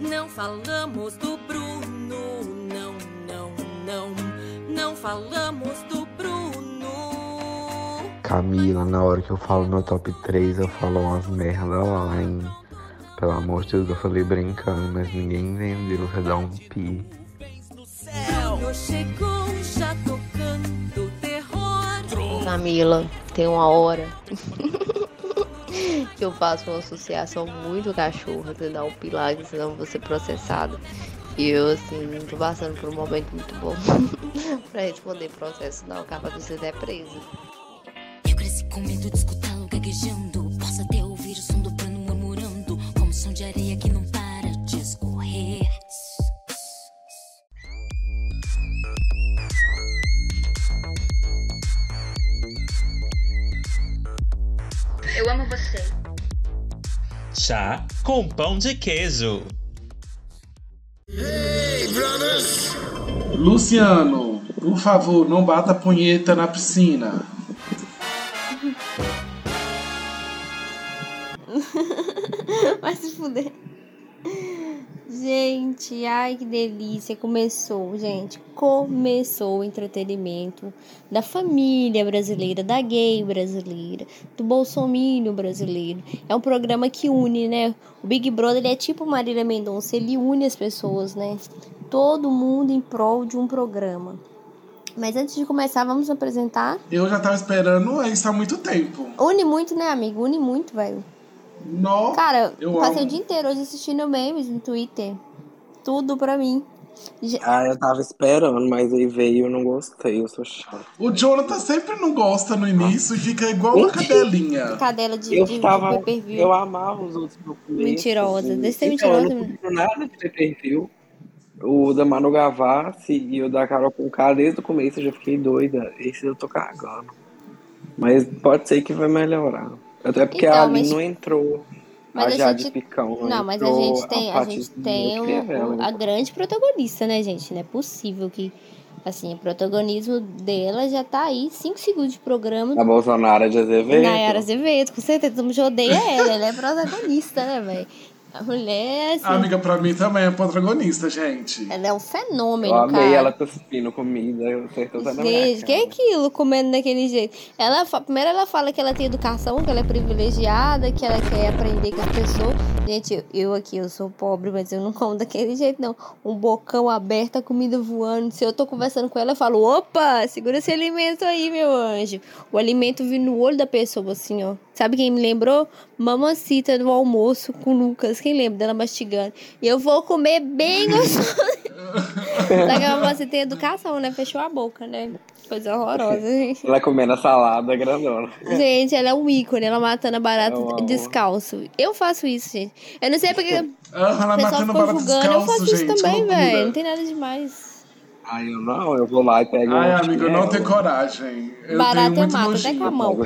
Não falamos do Bruno, não, não, não. Não falamos do Bruno. Camila, na hora que eu falo no top 3, eu falo umas merda lá, hein? Pelo amor de Deus, eu falei brincando, mas ninguém entendeu. Você dá um pi. Chegou já tocando terror. Camila, tem uma hora que eu faço uma associação muito cachorra, você dá um pilar, senão vou ser processado. E eu, assim, tô passando por um momento muito bom pra responder processo, não, capaz de ser até presa. Eu cresci com medo de escutá-lo gaguejando. Posso Chá com pão de queijo. Luciano, por favor, não bata punheta na piscina. Vai se fuder. Gente, ai que delícia. Começou, gente. Começou o entretenimento da família brasileira, da gay brasileira, do bolsomínio brasileiro. É um programa que une, né? O Big Brother ele é tipo Marília Mendonça, ele une as pessoas, né? Todo mundo em prol de um programa. Mas antes de começar, vamos apresentar. Eu já tava esperando isso há muito tempo. Une muito, né, amigo? Une muito, velho. Nó, Cara, eu passei amo. o dia inteiro hoje assistindo memes no Twitter. Tudo pra mim. Ah, eu tava esperando, mas aí veio e eu não gostei, eu sou chato. O Jonathan sempre não gosta no início e fica igual uma cadelinha. Cadela de, Eu de, tava. de. Eu amava os outros no começo, Mentirosa. assim. Deixa de ser Então, eu mentirosa, não curto nada de. O da Manu Gavassi e o da Carol com K desde o começo eu já fiquei doida. Esse eu tô cagando. Mas pode ser que vai melhorar. Até porque Então, a Ali mas- não entrou. Mas a a Jade gente- Picão. Não, mas a gente tem, a Paty gente tem é o- a grande protagonista, né, gente? Não é possível que, assim, o protagonismo dela já tá aí, 5 segundos de programa. A Bolsonaro de Azevedo. Nayara Azevedo, com certeza, todo mundo odeia ela, ela é protagonista, né, velho? A mulher, assim, A amiga pra mim também é protagonista, gente. ela é um fenômeno, Eu amei cara. ela cuspindo comida, eu certeza na minha Gente, que é aquilo, comendo daquele jeito? Ela, primeiro ela fala que ela tem educação, que ela é privilegiada, que ela quer aprender com as pessoas. Gente, eu, eu aqui, eu sou pobre, mas eu não como daquele jeito, não. Um bocão aberto, a comida voando. Se eu tô conversando com ela, eu falo, opa, segura esse alimento aí, meu anjo. O alimento vindo no olho da pessoa, assim, ó. Sabe quem me lembrou? Mamacita no almoço com o Lucas. Quem lembra dela mastigando? E eu vou comer bem gostoso. Só que a mamacita tem educação, né? Fechou a boca, né? Coisa horrorosa, gente. Ela comendo a salada grandona. Gente, ela é um ícone, ela matando a barata Eu descalço. Eu faço isso, gente. Eu não sei porque Ah, ela matando ficou barata julgando. Eu faço descalço, isso gente. também, velho. Não tem nada demais. Ai, eu não, eu vou lá e pego Ai, um amiga, eu não tenho coragem. Eu Barata tenho eu muito mato, até com a mão.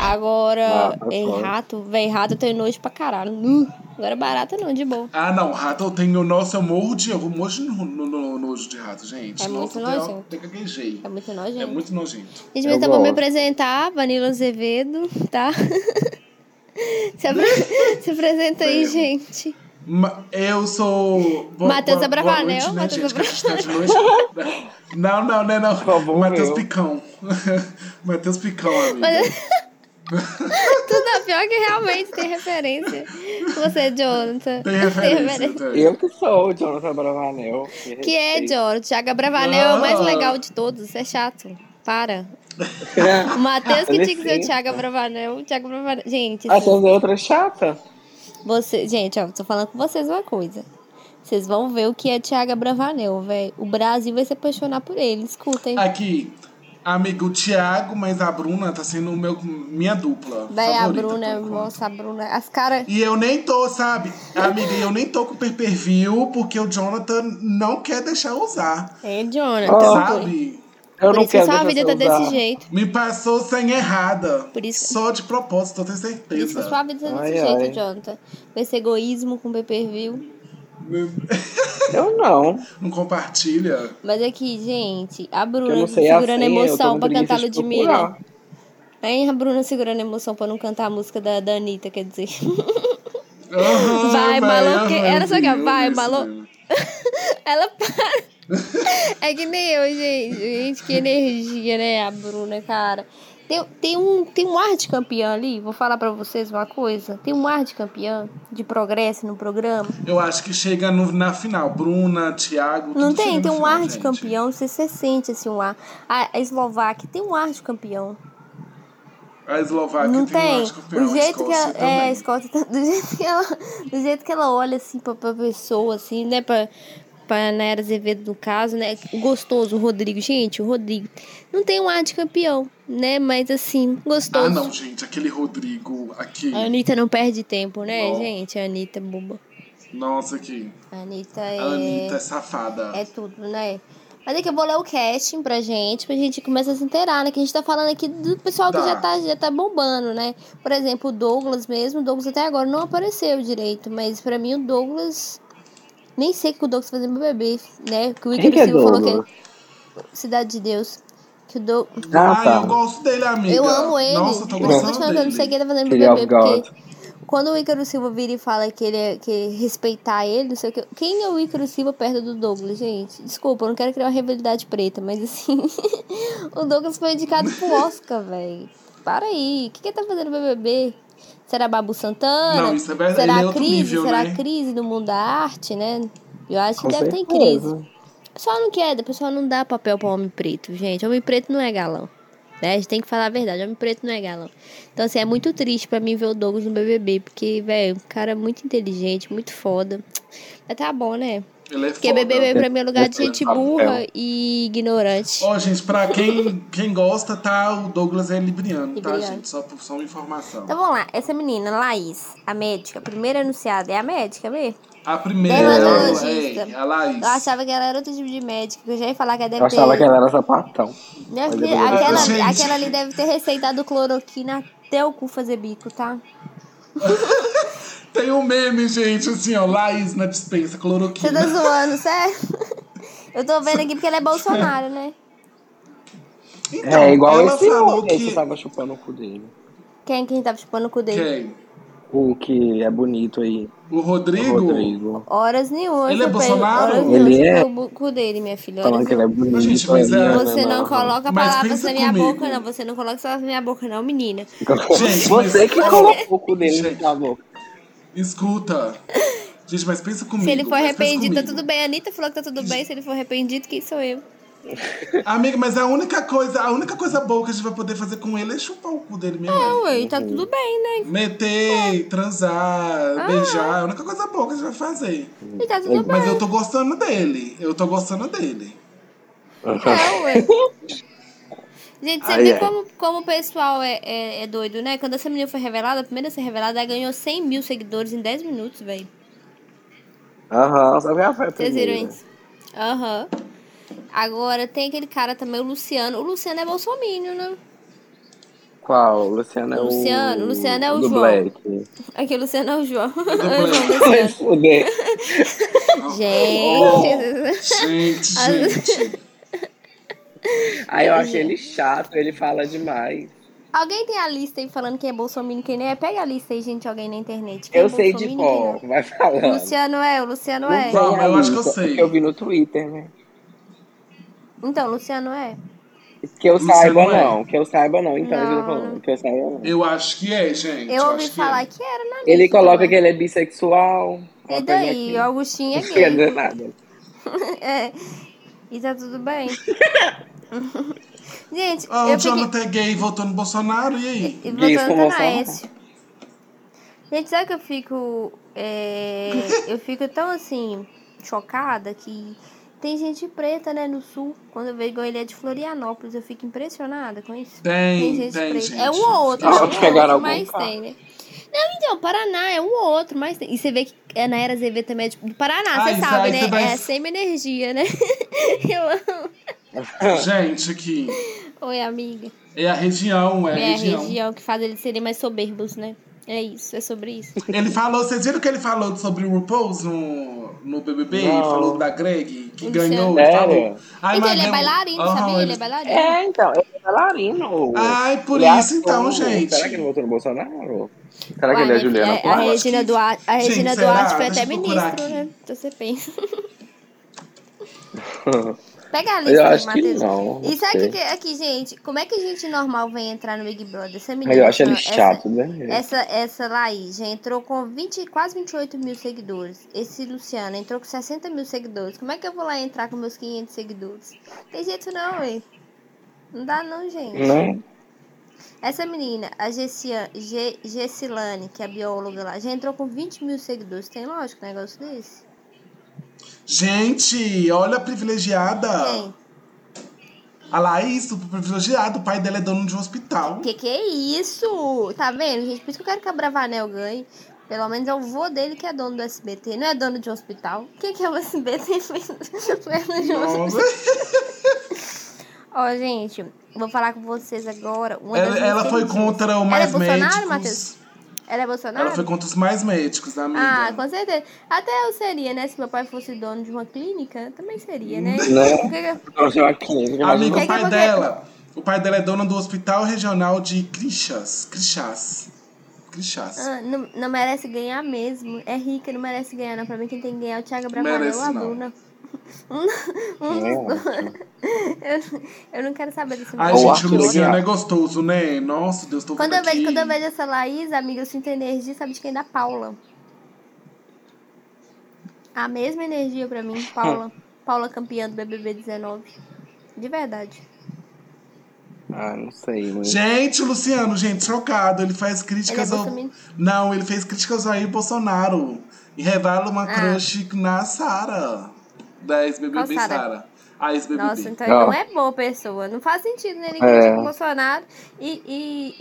Agora, Ah, eu em rato, véi, rato eu tenho nojo pra caralho. Nu. Agora barata não, de boa. Ah, não, rato eu tenho. Nossa, eu morro de. Eu morro de no, no- no- nojo de rato, gente. É muito Nossa, eu nojento. até gaguejei. É muito nojento. É muito nojento. Gente, Eu mas então vou me apresentar, Vanilla Azevedo, tá? Se, apre- Se apresenta aí, gente. Ma- Eu sou. Bo- Matheus Abravanel, né, Matheus a tá noite. Não, não, né, não. Matheus. Picão. Matheus Picão, amiga. Mas- Tudo é pior que realmente tem referência. Você, Jonathan. Tem referência. tem. Eu que sou o Jonathan Bravanel. Que é. Jonathan. Thiago Bravanel é o mais Ah. legal de todos. É chato. Para. O Matheus que tinha que ser o. Thiago Bravanel. O Thiago Bravanel. Gente, Ah, você é outra chata? Você... gente, ó, tô falando com vocês uma coisa. Vocês vão ver o que é Thiago Bravanel, velho. O Brasil vai se apaixonar por ele. Escutem. Aqui, amigo Thiago, mas a Bruna tá sendo meu, minha dupla. Véi, a Bruna, enquanto. nossa, a Bruna. As caras. E eu nem tô, sabe? Amiga, eu nem tô com per view porque o Jonathan não quer deixar usar. É, Jonathan. Oh. Sabe? Eu Por não isso que sua deixar vida tá desse jeito. Me passou sem errada. Por isso- Só de propósito, eu tenho Por isso que certeza. sua vida tá desse Ai, jeito, ai. Jonathan. Com esse egoísmo com pay per view. Eu não. Não compartilha. Mas aqui, gente, a Bruna a segurando a tô emoção pra cantar de Ludmilla. Aí a Bruna segurando a emoção pra não cantar a música da, da Anitta, quer dizer. Aham, Vai, maloque- aham, era só que, vai, mesmo. Ela para. É que nem eu, gente. Gente, que energia, né, a Bruna, cara. Tem, tem, um, tem um ar de campeã ali, vou falar pra vocês uma coisa. Tem um ar de campeã, de progresso no programa. Eu acho que chega no- na final. Bruna, Thiago. Não tem? Tem um final, ar de gente. campeão, você, você sente assim um ar. A, a Eslováquia tem um ar de campeão. A Eslováquia Não tem, um tem. ar de campeão. O jeito a que ela. É, a. Escócia, tá- do jeito que ela, do jeito que ela olha assim pra, pra pessoa, assim, né? Pra, pra Nayara Azevedo, no caso, né? Gostoso, o Rodrigo. Gente, o Rodrigo não tem um ar de campeão, né? Mas assim, gostoso. Ah, não, gente. Aquele Rodrigo aqui. A Anitta não perde tempo, né, Não. gente? A Anitta é boba. Nossa, aqui. A Anitta é. A Anitta é safada. É tudo, né? Mas daqui eu vou ler o casting pra gente, pra gente começar a se inteirar, né? Que a gente tá falando aqui do pessoal que Tá. já tá, já tá bombando, né? Por exemplo, o Douglas mesmo. O Douglas até agora não apareceu direito, mas pra mim o Douglas. Nem sei o que o Douglas fazendo no bebê, né? Que o Quem Ícaro que é Silva falou Douglas? que é Cidade de Deus. Que o Douglas. Ah, Ah, tá. eu gosto dele, amiga. Eu amo ele. Nossa, eu tô que gostando eu não sei dele. quem tá fazendo of bebê, porque quando o Ícaro Silva vira e fala que ele é, que respeitar ele, não sei o que. Quem é o Ícaro Silva perto do Douglas, gente? Desculpa, eu não quero criar uma rivalidade preta, mas assim. o Douglas foi indicado pro Oscar, velho. Para aí. O que, que ele tá fazendo no BBB? Será Babu Santana? Não, isso é verdade, Será é outro crise? nível, Será né? crise no mundo da arte, né? Eu acho que Com deve ter crise. O pessoal não quer, o pessoal não dá papel pra homem preto, gente. Homem preto não é galão. Né? A gente tem que falar a verdade, homem preto não é galão. Então, assim, é muito triste pra mim ver o Douglas no BBB, porque, velho, o cara é muito inteligente, muito foda. Mas tá bom, né? Ele é Porque foda. BBB pra mim é lugar de é gente burra e ignorante. Ó, gente, pra quem, quem gosta, tá? O Douglas é libriano, tá, Libriano. gente? Só, por- só uma informação. Então vamos lá, essa menina, Laís, a médica, a primeira anunciada, é a médica, vê? A primeira é a Laís. Eu achava que ela era outro tipo de médica, que eu já ia falar que ela deve Eu achava ter. que ela era sapatão. Minha filha, aquela, Gente. aquela ali deve ter receitado cloroquina até o cu fazer bico, tá? Tem um meme, gente, assim, ó. Laís na dispensa, Você tá cloroquina. zoando, sério? Eu tô vendo aqui porque ela é Bolsonaro, né? Então, é igual ela esse falou que que... tava chupando o cu dele. Quem, quem tava chupando o cu dele? Quem? O que é bonito aí. O O Rodrigo? Rodrigo. Horas nenhuma. Ele é Bolsonaro? Horas Ele é? o cu dele, minha filha. Falando que ele é bonito. Gente, mas aí, é- né, Você não não. coloca Mas palavras na minha comigo. boca, não. Você não coloca isso na minha boca, não, menina. Gente, Você mas- que colocou o cu dele Gente. na boca. Escuta. Gente, mas pensa comigo. Se ele for mas arrependido, tá tudo bem. A Anitta falou que tá tudo bem. Se ele for arrependido, quem sou eu? Amiga, mas a única coisa, a única coisa boa que a gente vai poder fazer com ele é chupar o cu dele mesmo. Não, ué, tá tudo bem, né? Meter, transar, beijar, é a única coisa boa que a gente vai fazer. E tá tudo bem. Mas eu tô gostando dele. Eu tô gostando dele. É, ué. Gente, você Ai, vê ai. como, como o pessoal é, é, é doido, né? Quando essa menina foi revelada, a primeira a ser revelada, ela ganhou 100 mil seguidores em 10 minutos, velho. Aham, só que ela foi a Vocês viram isso? Aham. Agora tem aquele cara também, o Luciano. O Luciano é bolsominion, né? Qual? O Luciano é o... Luciano, o Luciano é o do João. Black. Aqui, o Luciano é o João. Black. Vai fuder. Gente. Gente, gente. Aí eu achei ele chato, ele fala demais. Alguém tem a lista aí falando quem é bolsominion e quem não é? Pega a lista aí, gente, alguém na internet. Quem Eu é sei de qual, não. vai O falando. Luciano é, o Luciano Não é. a eu acho que eu sei. Eu vi no Twitter, né? Então, o Luciano é. Que eu Luciano saiba é. não, que eu saiba não, então Não. eu tô falando, que eu saiba não. Eu acho que é, gente. Eu ouvi acho que falar é. que era na lista. Ele coloca que ele é bissexual. E daí? O Augustinho é Não gay. dizer nada. é. E tá tudo bem. Gente, Ah, eu o fiquei... Jonathan é gay votou no Bolsonaro, e aí? E com pra Bolsonaro. Gente, sabe que eu fico. é, eu fico tão assim, chocada que tem gente preta, né, no sul. Quando eu vejo igual ele é de Florianópolis, eu fico impressionada com isso. Tem, gente tem, preta. gente. É um ou outro, Ah, é um outro, algum mas carro. tem, né? Não, então, Paraná é um ou outro, mas tem. E você vê que a Naira Azevedo também é de- do Paraná, Ah, você sabe, aí né? você vai- É semi-energia, né? eu amo. Gente, aqui. Oi, amiga. É a região, é a É a região. região que faz eles serem mais soberbos, né? É isso, é sobre isso. Ele falou, vocês viram que ele falou sobre o RuPaul's no, no BBB? Não. Falou da Greg, que ganhou falou. Sério? Ai, então mas ele é não- bailarino, Aham, sabia? Ele ele- é bailarino. É, então, ele é bailarino. Ai, por Ele é isso então, gente. Será que ele votou no Bolsonaro? Será que Uai, ele é Juliana a, a? Regina Duarte, a Gente, Regina será? Duarte foi até ministro, né? Então você pensa. Pega a Eu lista, que Matheus. não. E sabe que, aqui, gente? Como é que gente normal vem entrar no Big Brother? Essa menina. Eu acho ele essa- chato, né? Essa, essa Laís já entrou com 20, quase 28 mil seguidores. Esse Luciano entrou com 60 mil seguidores. Como é que eu vou lá entrar com meus 500 seguidores? Tem jeito não, ué. Não dá não, gente. Né? Essa menina, a Gessilane, que é a bióloga lá, já entrou com 20 mil seguidores. Tem lógico um negócio desse? Gente, olha a privilegiada. Quem? A Laís, o privilegiado, o pai dela é dono de um hospital. Que que é isso? Tá vendo, gente? Por isso que eu quero que a Bravanel ganhe. Pelo menos é o vô dele que é dono do SBT. Não é dono de um hospital. O que, que é o SBT? Um Nossa. Ó, gente, vou falar com vocês agora. Uma Ela, ela foi contra o Ela é mais Bolsonaro, médicos. Matheus? Ela é Bolsonaro? Ela foi contra os mais médicos, amiga. Ah, com certeza. Até eu seria, né? Se meu pai fosse dono de uma clínica, também seria, né? Né? O que uma clínica, Que o pai dela. O pai dela é dono do Hospital Regional de Crixás. Crixás. Crixás. Ah, não, não merece ganhar mesmo. É rica, não merece ganhar, não. Pra mim, quem tem que ganhar é o Thiago Bravanel ou a não. Bruna. Um, um dos dois. Eu, eu não quero saber desse Ai, gente, o Luciano é gostoso, né? Nossa, Deus, tô Quando eu, vejo, quando eu vejo essa Laís, amiga, eu sinto energia, sabe de quem? Da Paula. A mesma energia pra mim, Paula. Paula campeã do BBB 19. De verdade. Ah, não sei, mas... Gente, o Luciano, gente, chocado. Ele faz críticas Ele é ao. Não, ele fez críticas ao Jair Bolsonaro. E revela uma Ah. crush na Sara. Da ex-BBB Sara? Sara. A ex-BBB. Nossa, então ele Não. não é boa pessoa. Não faz sentido né? ele É. criticar o Bolsonaro e, e,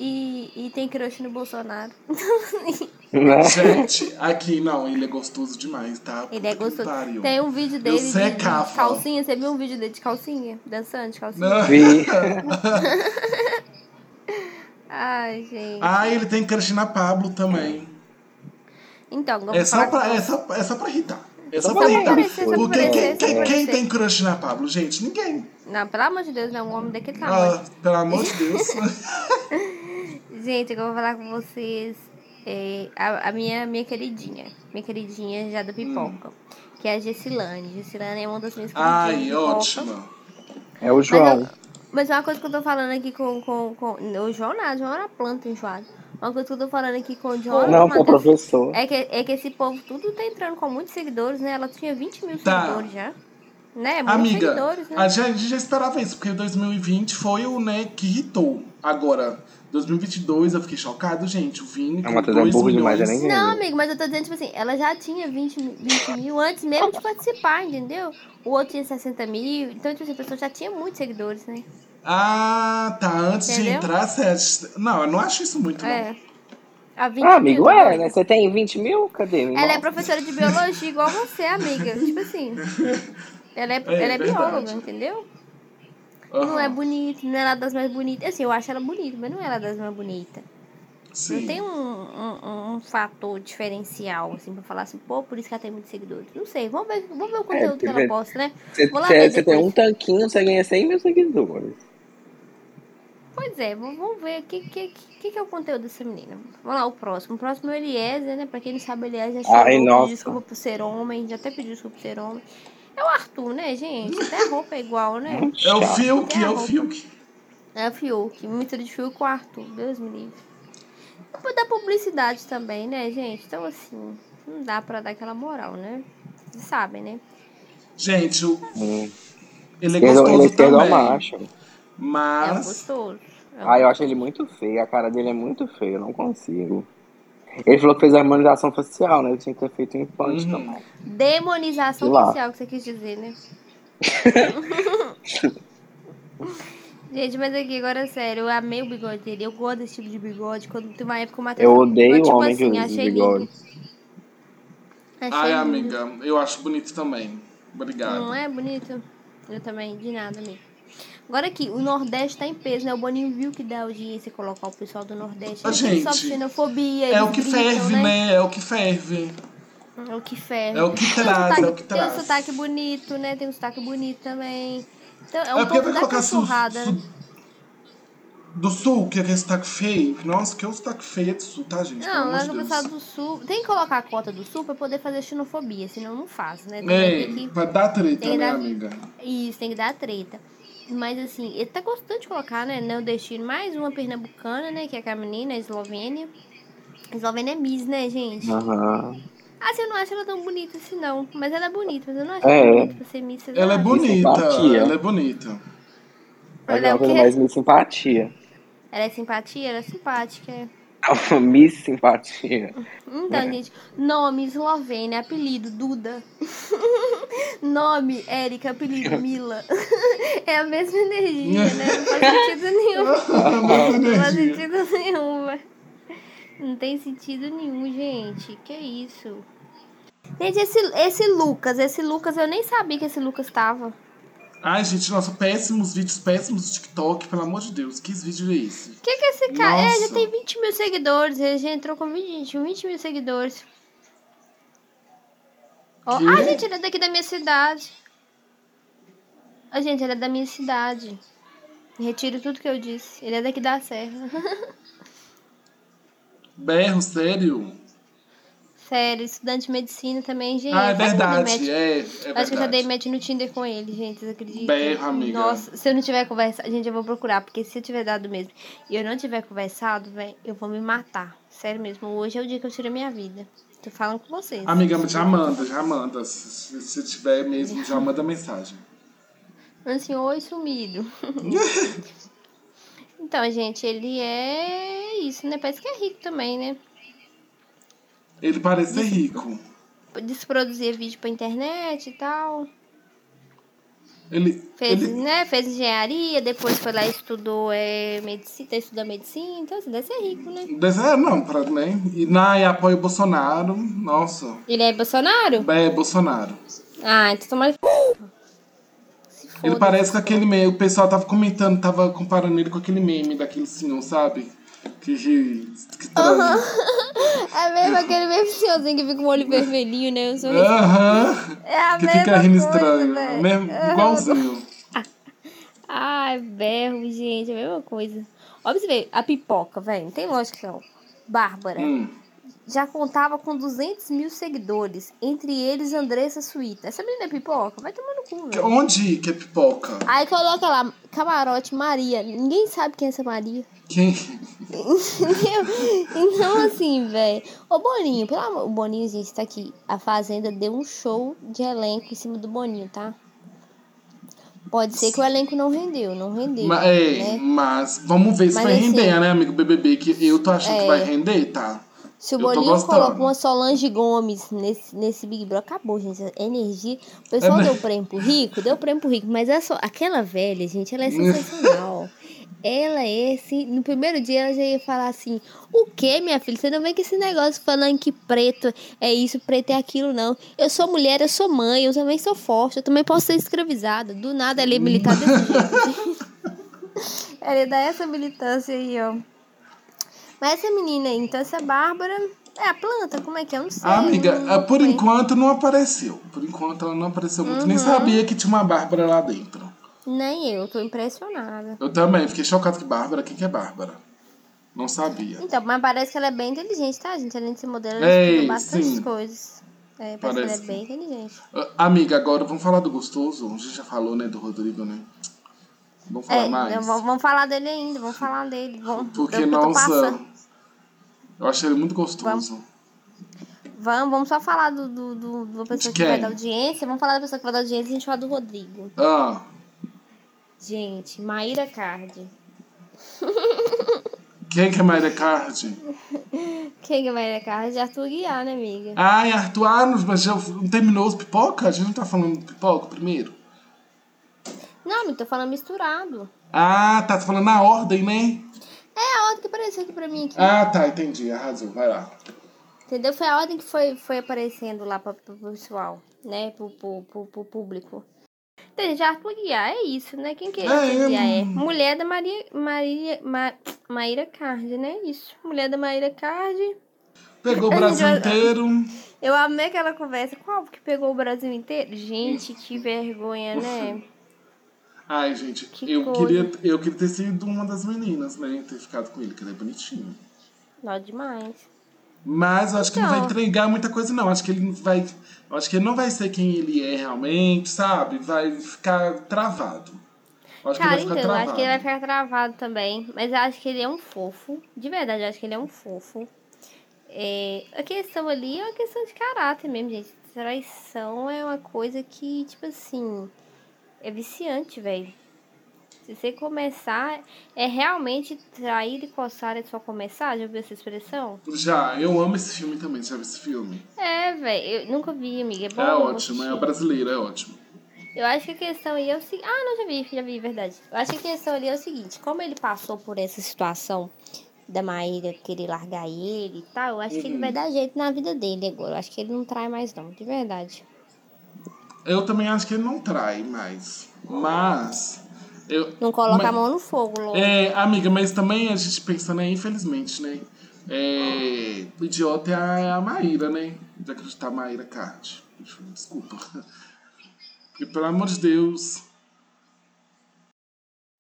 e, e tem crush no Bolsonaro. Né? Gente, aqui não, ele é gostoso demais, tá? Ele é Puta gostoso. pariu. Tem um vídeo dele de, de calcinha. Você viu um vídeo dele de calcinha? Dançando de calcinha? Não. Vi. Ai, gente. Ah, ele tem crush na Pablo também. Então, vamos É só, falar pra, é, só, é só pra irritar. É Porque aparecer, quem, quem, quem aparecer. tem crush na Pablo, gente? Ninguém. Não, pelo amor de Deus, não é um homem daquele tamanho. Ah, pelo amor de Deus. Gente, eu vou falar com vocês. é, a, a minha, minha queridinha. Minha queridinha já da pipoca. Que é a Gessilane. Gessilane é uma das minhas queridinhas. Ai, ótima. É o Mas, João. eu- mas uma coisa que eu tô falando aqui com. com, com o João nada, o João era planta enjoada. Uma coisa que eu tô falando aqui com o João. Não, foi o professor. É que, é que esse povo tudo tá entrando com muitos seguidores, né? Ela tinha 20 mil Tá. seguidores já. Né? Muitos Amiga, seguidores, né? a gente, já esperava isso, porque 2020 foi o né, que irritou. Agora, 2022 eu fiquei chocado, gente. O Vini É com uma coisa 2 burro demais, já nem Não, amigo, mas eu tô dizendo, tipo assim, ela já tinha 20, mi- 20 mil antes mesmo de participar, entendeu? O outro tinha 60 mil. Então, tipo assim, a pessoa já tinha muitos seguidores, né? Ah, tá. Antes de Entendeu? entrar, sete. Não, eu não acho isso muito, não. É. A 20 Ah, amigo, mil, é, né? Você tem 20 mil? Cadê? Ela é mostra. professora de biologia igual você, amiga. Tipo assim. Ela é, ela é verdade. bióloga, entendeu? Aham, Não é bonita, não é ela das mais bonitas. Assim, eu acho ela bonita, mas não é ela das mais bonitas. sim. Não tem um, um, um fator diferencial, assim, pra falar assim, pô, por isso que ela tem muitos seguidores. Não sei, vamos ver, vamos ver o conteúdo que ela posta, né? Você, Vou lá você- ver você tem um tanquinho, você ganha 100 mil seguidores. Pois é, vamos ver o que, que, que, que é o conteúdo dessa menina. Vamos lá, o próximo. O próximo é o Eliezer, né? Pra quem não sabe, o Eliezer já Ai, nossa. pediu desculpa por ser homem, já até pediu desculpa por ser homem. É o Arthur, né, gente? Até a roupa é igual, né? É o Chato. Fiuk, É é o. Fiuk. É o Fiuk, mistura de Fiuk com o Arthur, Deus me livre. Depois da publicidade também, né, gente? Então, assim, não dá pra dar aquela moral, né? Vocês sabem, né? Gente, o- Hum. ele é Esquerdo, ele é gostoso esquerdo também. macho. É Mas. gostoso. É um Ah, eu acho ele muito feio. A cara dele é muito feia, eu não consigo. Ele falou que fez a harmonização facial, né? Ele tinha que ter feito um implante Uhum. também. Demonização facial que você quis dizer, né? Gente, mas aqui, agora sério, eu amei o bigode dele. Eu gosto desse tipo de bigode. Quando tem uma época o Matheus. Eu odeio eu, tipo homem assim, que usa achei bigode. lindo. Achei Ai, lindo. amiga, eu acho bonito também. Obrigado. Não é bonito? Eu também, de nada, amigo. Agora aqui, o Nordeste tá em peso, né? O Boninho viu que dá audiência colocar o pessoal do Nordeste. Ah, gente, xenofobia, É o que gritam, ferve, né? É o que ferve. É o que ferra. É o que traz, sotaque- é o que Tem um traz. sotaque bonito, né? Tem um sotaque bonito também. Então, é um É pouco vai da cachorrada. do sul, que é aquele sotaque feio. Nossa, que é o sotaque feio é do sul, tá, gente? Não, lá no pessoal do sul. Tem que colocar a cota do sul pra poder fazer xenofobia, senão não faz, né? Tem É, que- pra dar treta, tem né, dar- amiga? Isso, tem que dar treta. Mas assim, ele tá gostando de colocar, né? Nordestino, mais uma pernambucana, né? Que é a menina, a Eslovênia. A Eslovênia é Miss, né, gente? Aham. Ah, você não acha ela tão bonita assim, não. Mas ela é bonita, mas eu não acho É. ela bonita pra ser Miss. vocês Ela é bonita, simpatia. ela é bonita. Ela é é o quê? mais Miss Simpatia. Ela é simpatia? Ela é simpática. é. Miss Simpatia. Então, É. gente, nome Eslovênia, apelido Duda. nome Érica, apelido Mila. é a mesma energia, né? Não faz sentido nenhum. Não faz sentido nenhum, velho. Não tem sentido nenhum, gente. Que isso? Gente, esse, esse Lucas, esse Lucas, eu nem sabia que esse Lucas tava. Ai, gente, nossa, péssimos vídeos, péssimos do TikTok, pelo amor de Deus. Que vídeo é esse? Que que é esse cara? É, já tem 20 mil seguidores. Ele já entrou com 20, 20 mil seguidores. Ó, Que? ah, gente, ele é daqui da minha cidade. Ah, gente, ele é da minha cidade. Retiro tudo que eu disse. Ele é daqui da Serra. Berro, sério? Sério, estudante de medicina também, gente. Ah, é verdade, é, é Acho que eu já verdade. dei match no Tinder com ele, gente. Vocês acreditam? Berro, amiga. Nossa, se eu não tiver conversado. Gente, eu vou procurar, porque se eu tiver dado mesmo e eu não tiver conversado, velho, eu vou me matar. Sério mesmo. Hoje é o dia que eu tiro a minha vida. Tô falando com vocês. Amiga, já manda, já manda. Se, se tiver mesmo, já manda mensagem. Assim, oi, sumido. então, gente, ele é isso, né? Parece que é rico também, né? Ele parece ser rico. Disse produzir vídeo pra internet e tal. Ele, Fez, ele, né? Fez engenharia, depois foi lá e estudou é, medicina, tá estudando medicina, então assim, deve ser rico, né? Desse- é, não, pra, né? E, na, e apoia o Bolsonaro. Nossa. Ele é Bolsonaro? É, Bolsonaro. Ah, então tomara que. Se Ele parece com aquele meme. O pessoal tava comentando, tava comparando ele com aquele meme daquele senhor, sabe? Que. Que, que estranho. É mesmo aquele mesmo senhorzinho que fica com o olho vermelhinho, né? Eu sou Aham. É a Que mesma fica rindo coisa, estranho. velho. Mesmo, Aham. igualzinho. Ai, berro, gente, é a mesma coisa. Pra você a pipoca, velho, não tem lógica não. Bárbara Hum. já contava com 200 mil seguidores, entre eles Andressa Suíta. Essa menina é pipoca? Vai tomar no cu, velho. Onde que é pipoca? Aí coloca lá, camarote Maria. Ninguém sabe quem é essa Maria. Quem? Entendeu? Então, assim, velho. Ô, Boninho, pelo amor. O Boninho, gente, tá aqui. A Fazenda deu um show de elenco em cima do Boninho, tá? Pode ser que o elenco não rendeu, não rendeu. Ma- é, né? mas vamos ver se Mas vai assim- render, né, amigo BBB? Que eu tô achando que É. vai render, tá? Se o Eu Boninho colocou uma Solange Gomes nesse, nesse Big Brother, acabou, gente. Energia. O pessoal É, né? deu prêmio pro rico, deu prêmio pro rico. Mas é só, aquela velha, gente, ela é sensacional. Ela é assim. No primeiro dia ela já ia falar assim: O que, minha filha? Você não vem com esse negócio falando que preto é isso, preto é aquilo, não. Eu sou mulher, eu sou mãe, eu também sou forte, eu também posso ser escravizada. Do nada ela ia militar desse jeito. ela ia dar essa militância aí, ó. Mas essa menina aí, então essa Bárbara. É a planta, como é que é? Eu não sei. Amiga, não- ah, por não- enquanto não apareceu. Por enquanto ela não apareceu muito. Uhum. Nem sabia que tinha uma Bárbara lá dentro. Nem eu, tô impressionada. Eu também, fiquei chocado que Bárbara, quem que é Bárbara? Não sabia. Então, mas parece que ela é bem inteligente, tá, gente? Além de ser modelo, ela Ei, estuda bastante sim. coisas. É, parece, Parece que ela é bem inteligente. Ah, Amiga, agora vamos falar do gostoso. A gente já falou, né, do Rodrigo, né? Vamos falar É, mais? não, vamos, vamos falar dele ainda, vamos falar dele. Vamos, Porque, nossa, eu achei ele muito gostoso. Vamos, vamos só falar do, do, do, da pessoa que vai dar audiência. Vamos falar da pessoa que vai dar audiência e a gente fala do Rodrigo. Ah, Gente, Maíra Cardi. quem que é Mayra Card? Quem que é Maíra Cardi? Arthur Guiar, né, amiga? Ai, Arthur, ah, mas já não terminou os pipoca? A gente não tá falando pipoca primeiro? Não, amiga, tô falando misturado. Ah, tá falando na ordem, né? É a ordem que apareceu aqui pra mim. Aqui. Ah, tá, entendi, arrasou, vai lá. Entendeu? Foi a ordem que foi, foi aparecendo lá pra, pro pessoal, né? Pro, pro, pro, pro público. Então, gente, Arthur Guiar é isso, né? Quem que é É, Guiar? É hum. mulher da Maria, Maria, Ma, Maíra Cardi, né? Isso. Mulher da Maíra Cardi. Pegou o Brasil vai- inteiro. Eu amei aquela conversa. Qual que pegou o Brasil inteiro? Gente, que vergonha, né? Ai, gente, Que eu coisa. queria, eu queria ter sido uma das meninas, né? Ter ficado com ele, que ele é bonitinho. Não demais. Mas eu acho que ele não vai Então. entregar muita coisa, não. Acho que ele vai. Acho que ele não vai ser quem ele é realmente, sabe? Vai ficar travado. Eu acho Cara, que ele então, vai eu ficar acho travado. que ele vai ficar travado também. Mas eu acho que ele é um fofo. De verdade, eu acho que ele é um fofo. É, a questão ali é uma questão de caráter mesmo, gente. Traição é uma coisa que, tipo assim, é viciante, velho. Se você começar, é realmente trair e coçar é só começar? Já ouviu essa expressão? Já, eu amo esse filme também. Já viu esse filme? É, velho. Eu nunca vi, amiga. É bom. é ótimo, é brasileiro, é ótimo. Eu acho que a questão aí é o seguinte. Ah, não, já vi, já vi, verdade. Eu acho que a questão ali é o seguinte: como ele passou por essa situação da Maíra querer largar ele e tal, eu acho que ele vai dar jeito na vida dele agora. Eu acho que ele não trai mais, não, de verdade. Eu também acho que ele não trai mais. Mas. Eu, Não coloca mas- a mão no fogo, louco. É, amiga, mas também a gente pensando aí, infelizmente, né? É, o idiota é a, é a Maíra, né? De acreditar a Maíra Card. Desculpa. E pelo amor de Deus.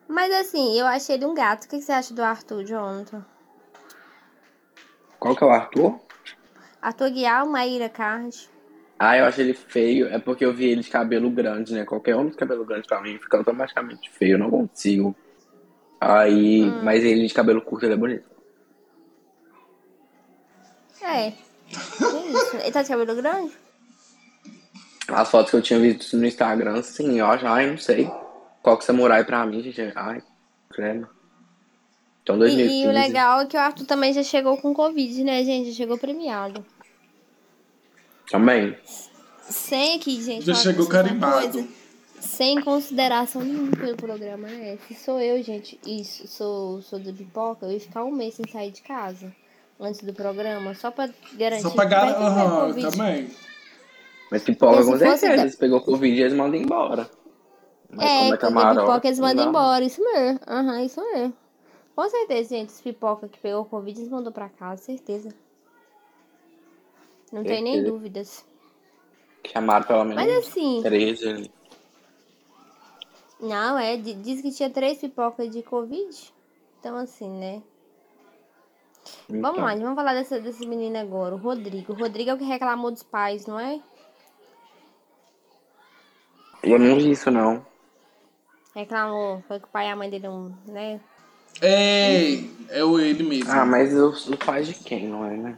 Mas assim, eu achei ele um gato. O que você acha do Arthur, Jonathan? Qual que é o Arthur? Arthur Guial, Maíra Card. Ah, eu acho ele feio. É porque eu vi ele de cabelo grande, né? Qualquer homem de cabelo grande pra mim fica automaticamente feio. Eu não consigo. Aí, Hum. mas ele de cabelo curto, ele é bonito. É. Que isso? Ele tá de cabelo grande? As fotos que eu tinha visto no Instagram, sim, eu acho, ai, não sei. Qual que samurai pra mim, gente? Ai, credo. Então, E, 2015. e o legal é que o Arthur também já chegou com Covid, né, gente? Já chegou premiado. Também. Sem aqui, gente. Já chegou carimbado. coisa, Sem consideração nenhuma pelo programa, né? Se sou eu, gente, isso, sou, sou do pipoca, eu ia ficar um mês sem sair de casa antes do programa, só pra garantir Só pra que vai gar... ter Aham, Covid. também. Mas pipoca, com se certeza. da- Eles pegou Covid e eles mandam embora. Mas É, como é é camarote, pipoca, eles mandam embora, isso mesmo. Aham, isso mesmo. Com certeza, gente, os pipoca que pegou Covid, eles mandou pra casa, certeza. Não tem nem dúvidas. Chamaram pelo menos Mas assim, 13 ali. Não, é, di- diz que tinha três pipocas de Covid. Então, assim, né? Vamos Então, lá, vamos falar dessa, desse menino agora, o Rodrigo. O Rodrigo é o que reclamou dos pais, não é? Eu não vi isso, não. Reclamou, foi que o pai e a mãe dele não, né? É, é o ele mesmo. Ah, mas os, os pais de quem, não é, né?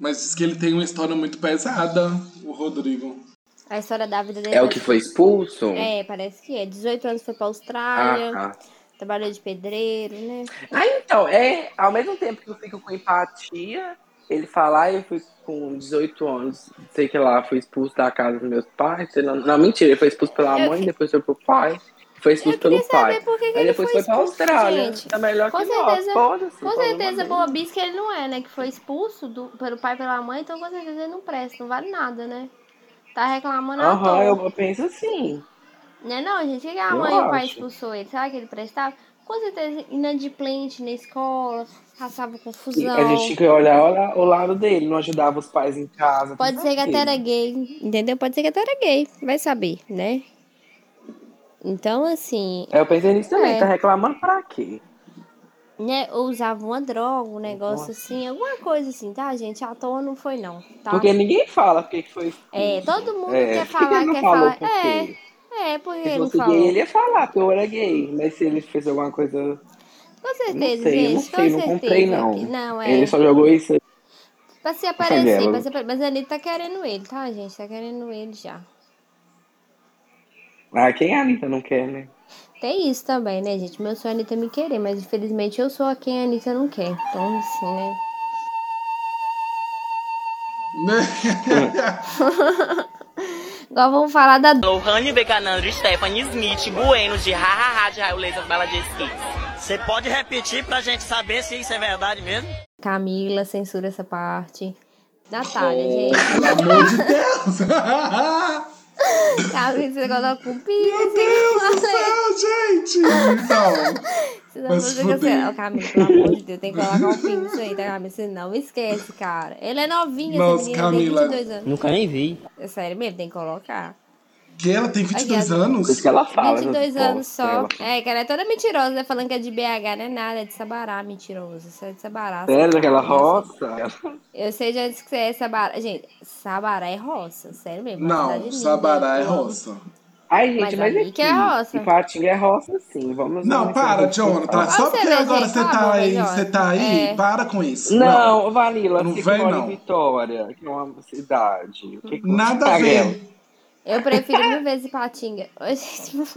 Mas diz que ele tem uma história muito pesada, o Rodrigo. A história da vida dele. É o que foi expulso? É, parece que é. 18 anos foi pra Ah, Austrália, tá. trabalhou de pedreiro, né? Ah, então, é, ao mesmo tempo que eu fico com empatia, ele fala, ah, eu fui com 18 anos, sei que lá, fui expulso da casa dos meus pais. sei lá. Não, mentira, ele foi expulso pela Eu- mãe, depois foi pro pai, foi expulso pelo pai. Aí ele depois foi foi pra expulso, Austrália. gente. Tá melhor Com que certeza- nós. Com certeza, boa bis que ele não é, né? Que foi expulso do, pelo pai e pela mãe, então com certeza ele não presta, não vale nada, né? Tá reclamando à toa. Aham, eu, penso assim. Né não, gente? O que a Eu mãe e o pai expulsou ele? Será que ele prestava? Com certeza inadimplente na escola, passava E confusão. a gente tinha que olhar o la- o lado dele, não ajudava os pais em casa. Pode ser que até era gay, entendeu? Pode ser que até era gay, vai saber, né? Então, assim, Eu pensei nisso também, É. tá reclamando pra quê? né? Ou usava uma droga, um negócio assim, alguma coisa assim, tá, gente? À toa não foi, não, tá? Porque ninguém fala porque que foi. É, todo mundo É, quer que falar, ele quer falar. É, é, porque Se ele fosse falou. gay, ele ia falar que eu era gay. Mas se ele fez alguma coisa. Com certeza, não sei, gente, não com sei, não certeza. comprei, não. Não, é. Ele só jogou isso aí. Pra se aparecer, pra se mas ele tá querendo ele, tá, gente? Tá querendo ele já. Ah, quem a Anitta não quer, né? Tem isso também, né, gente? Meu sonho é a Anitta me querer, mas infelizmente eu sou a quem a Anitta não quer. Então, assim, né? Agora vamos falar da Lohane Becanandro, Stephanie Smith, Bueno de Hahaha de Raio Laser Bela de. Você pode repetir pra gente saber se isso é verdade mesmo? Camila, censura essa parte. Natália, gente. Pelo amor de Deus! Camila, você coloca com pizza. Meu Deus do céu, gente! Então, Você Senão você fuder. assim, ó, Camila, pelo amor de Deus, tem que colocar um fim nisso aí, tá, Camila? Você não esquece, cara. Ele é novinho, Nossa, essa menina Camila. tem 22 anos. Nunca nem vi. É sério mesmo, tem que colocar. Que ela tem 22 Aqui, anos? Isso que ela fala. 22 essas anos só. ela- É, que ela é toda mentirosa, né? Falando que é de BH, não é nada, é de Sabará, mentirosa. Isso é de Sabará. Sério, daquela roça? Eu sei de onde que é Sabará. Gente, Sabará é roça, sério mesmo. Não. Sabará é amo. roça. Ai, gente, Mas mas, aqui, que é roça. Ipatinga é roça, sim. Vamos Não, para, Jonathan. Só Você porque vê, agora gente, você cala a tá aí, você tá aí, É. para com isso. Não, Vanilla, Não você vem, não. em Vitória, que é uma cidade. O que Nada você a ver. Eu prefiro mil vezes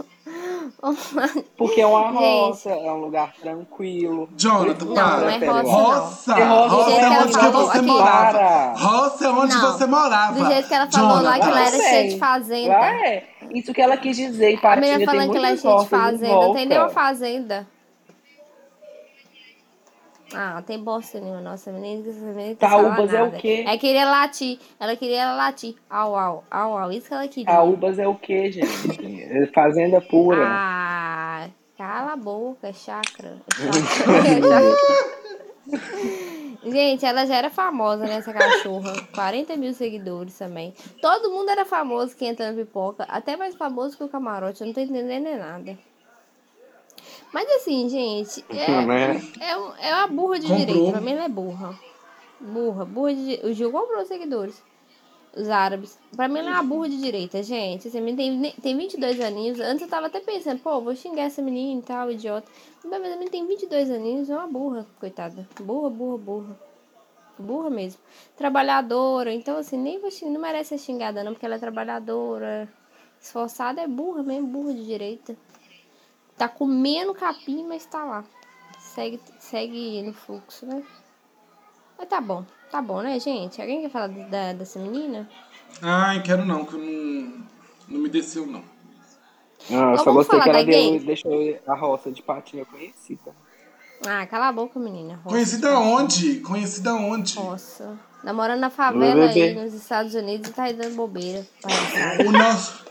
lá. Porque é uma roça, é um lugar tranquilo. Jonathan, Não, para. não é roça. Roça, é ela onde que você aqui. morava. Para. Roça é onde Não, você morava. Do jeito que ela falou lá, que Jonathan. lá era Jonathan. cheio de fazenda. É. Isso que ela quis dizer. A menina tem falando que lá é cheio de fazenda. Não tem nenhuma fazenda. Ah, tem bosta nenhuma. Nossa, menina, essa menina Taúbas é o quê? É queria latir. Ela queria latir. Au, au, au, au. Isso que ela queria. Taúbas é o quê, gente? É fazenda pura. Ah, cala a boca, é. É chácara. Gente, ela já era famosa, né, essa cachorra. 40 mil seguidores também. Todo mundo era famoso que entra na pipoca. Até mais famoso que o camarote. Eu não tô entendendo nada. Mas assim, gente, é, Né? é, um- é uma burra de Comprou. direito. Pra mim ela é burra. Burra, burra de direita. O Gil comprou os seguidores. Os árabes. Pra mim ela é uma burra de direita, gente. Menina tem, tem 22 aninhos. Antes eu tava até pensando, pô, vou xingar essa menina e tal, idiota. Mas a menina tem 22 aninhos, é uma burra, coitada. Burra, burra, burra. Burra mesmo. Trabalhadora. Então, assim, nem vou xingar, não merece ser xingada, não, porque ela é trabalhadora. Esforçada é burra mesmo, burra de direita. Tá comendo capim, mas tá lá. Segue, segue no fluxo, né? Mas tá bom, tá bom, né, gente? Alguém quer falar da, dessa menina? Ai, quero não, que eu não, não me desceu, não. Ah, eu só gostei que ela deu, deixou a roça de patinha conhecida. Ah, cala a boca, menina. Roça. Conhecida onde? Conhecida onde? Nossa. Namorando na favela aí nos Estados Unidos e tá aí dando bobeira. O nosso...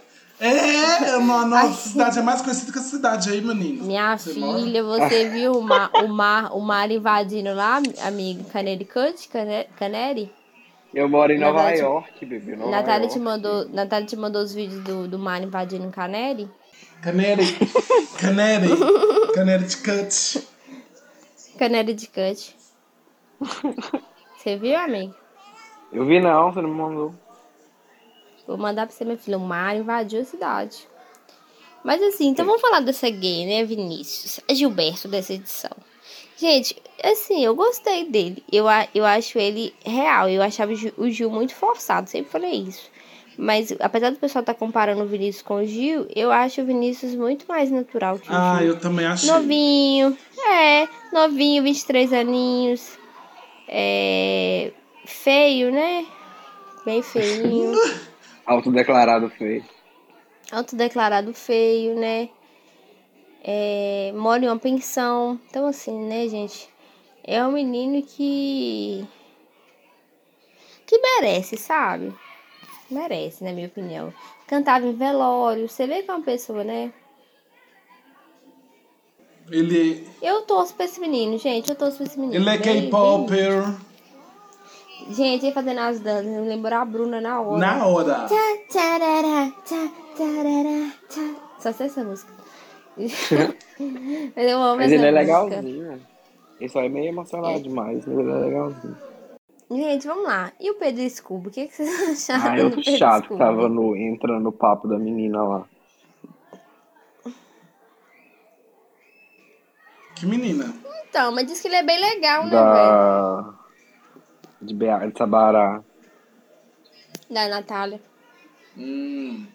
É, a no- a nossa cidade é mais conhecida que a cidade aí, menino. Minha Você mora? filha, você viu o mar, o mar, o mar invadindo lá, amigo? Canary Cut? Canary? Eu moro em Nova Natália York, bebê. Nova Natália York. te, mandou, Natália te mandou os vídeos do, do mar invadindo Canary? Canary. Canary. Canary de cut. Canary de Cut. Você viu, amigo? Eu vi não, você não me mandou. Vou mandar pra você, meu filho. O mar invadiu a cidade. Mas assim, então vamos falar dessa gay, né, Vinícius? A Gilberto dessa edição. Gente, assim, eu gostei dele. Eu, eu acho ele real. Eu achava o Gil, muito forçado, sempre falei isso. Mas apesar do pessoal estar comparando o Vinícius com o Gil, eu acho o Vinícius muito mais natural que o Ah, Gil. eu também achei. Novinho, é, novinho, 23 aninhos. É, feio, né? Bem feinho. Autodeclarado feio. autodeclarado feio, né? É, mora em uma pensão. Então, assim, né, gente? É um menino que. que merece, sabe? Merece, na minha opinião. Cantava em velório. Você vê que é uma pessoa, né? Ele, Eu torço pra esse menino, gente. Eu torço pra esse menino. ele é Bem- K-Popper. Gente, ele fazendo as danças. Me lembrou a Bruna na hora. Na hora. Tchá, tcharará, tchá, tcharará, tchá. Só sei essa música. Mas eu amo Mas essa ele é música. legalzinho. Ele só é meio emocionado demais, mas ele é legalzinho. Gente, vamos lá. E o Pedro Scooby? O que, que vocês acharam Ah, do Pedro chato que Scooby? tava no, entrando no papo da menina lá. Que menina. Então, mas diz que ele é bem legal, né, velho? De BH, de Sabará. Da Natália. Hum.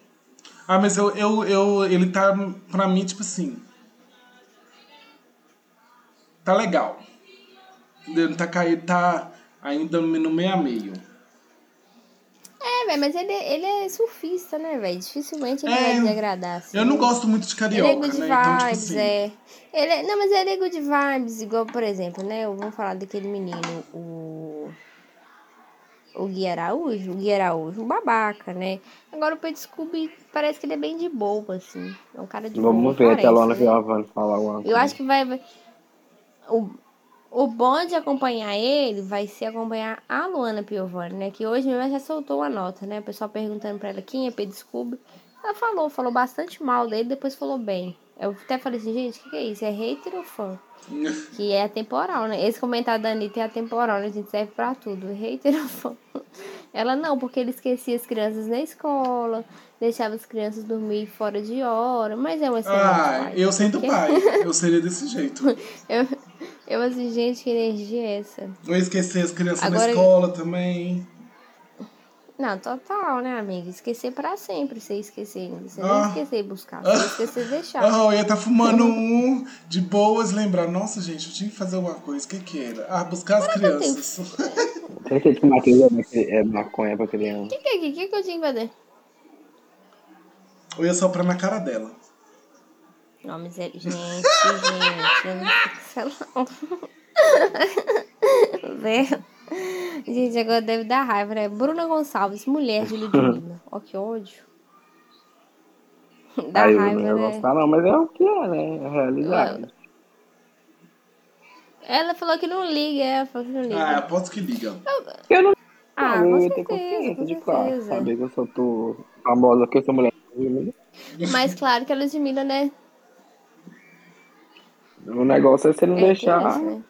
Ah, mas eu, eu, eu, ele tá, pra mim, tipo assim. Tá legal. Ele tá caído, tá ainda no meio a meio. É, velho, mas ele, ele é surfista, né, velho? Dificilmente ele É, vai desagradar. Assim. Eu não gosto muito de Ele é carioca, good né? Então, tipo vibes, assim. é. Ele é- Não, mas ele é good vibes, igual, por exemplo, né? Vamos falar daquele menino, o. O Gui Araújo. O Gui Araújo, um babaca, né? Agora o Pedro Scooby parece que ele é bem de boa, assim. É um cara de boa. Vamos ver até a Lona né? Viovani falar alguma coisa. Eu acho que vai. o, o bom de acompanhar ele vai ser acompanhar a Luana Piovani, né? Que hoje mesmo já soltou uma nota, né? O pessoal perguntando pra ela quem é Pedro Scooby. Ela falou, falou bastante mal dele, depois falou bem. Eu até falei assim, gente, o que, que é isso? É hater ou fã? Que é atemporal, né? Esse comentário da Anitta é atemporal, né? A gente serve pra tudo. Hater fã? Ela não, porque ele esquecia as crianças na escola, deixava as crianças dormir fora de hora, mas é uma Ah, pai, eu sendo porque- pai, eu seria desse jeito. eu, eu assim, gente, que energia é essa? Eu esquecer as crianças na Agora- escola também. Não, total, né, amiga? Esquecer pra sempre, você esquecer. Você Ah. nem esquecer buscar, você esquecer de deixar. Ah, eu ia estar fumando um de boas, lembrar, nossa gente, eu tinha que fazer alguma coisa. O que que era? Ah, buscar as crianças. Certeza que Matheus é, é maconha pra criança. O que, que, que, que, que eu tinha que fazer? Eu ia soprar na cara dela. Não. Gente, gente, eu não não. Zero. Gente, agora deve dar raiva, né? Bruna Gonçalves, mulher de Ludmilla. Ó, que ódio. Dá Aí eu raiva, não né? gostar, não, mas é o que é, né? É a realidade. Ela falou que não liga, ela falou que não liga. Ah, aposto que liga. Eu não, Ah, não, com eu ia ter certeza, consciência com de claro. Saber que eu sou tô famosa, que eu sou mulher. Mas claro que a Ludmilla, né? O negócio é você não É deixar triste, né?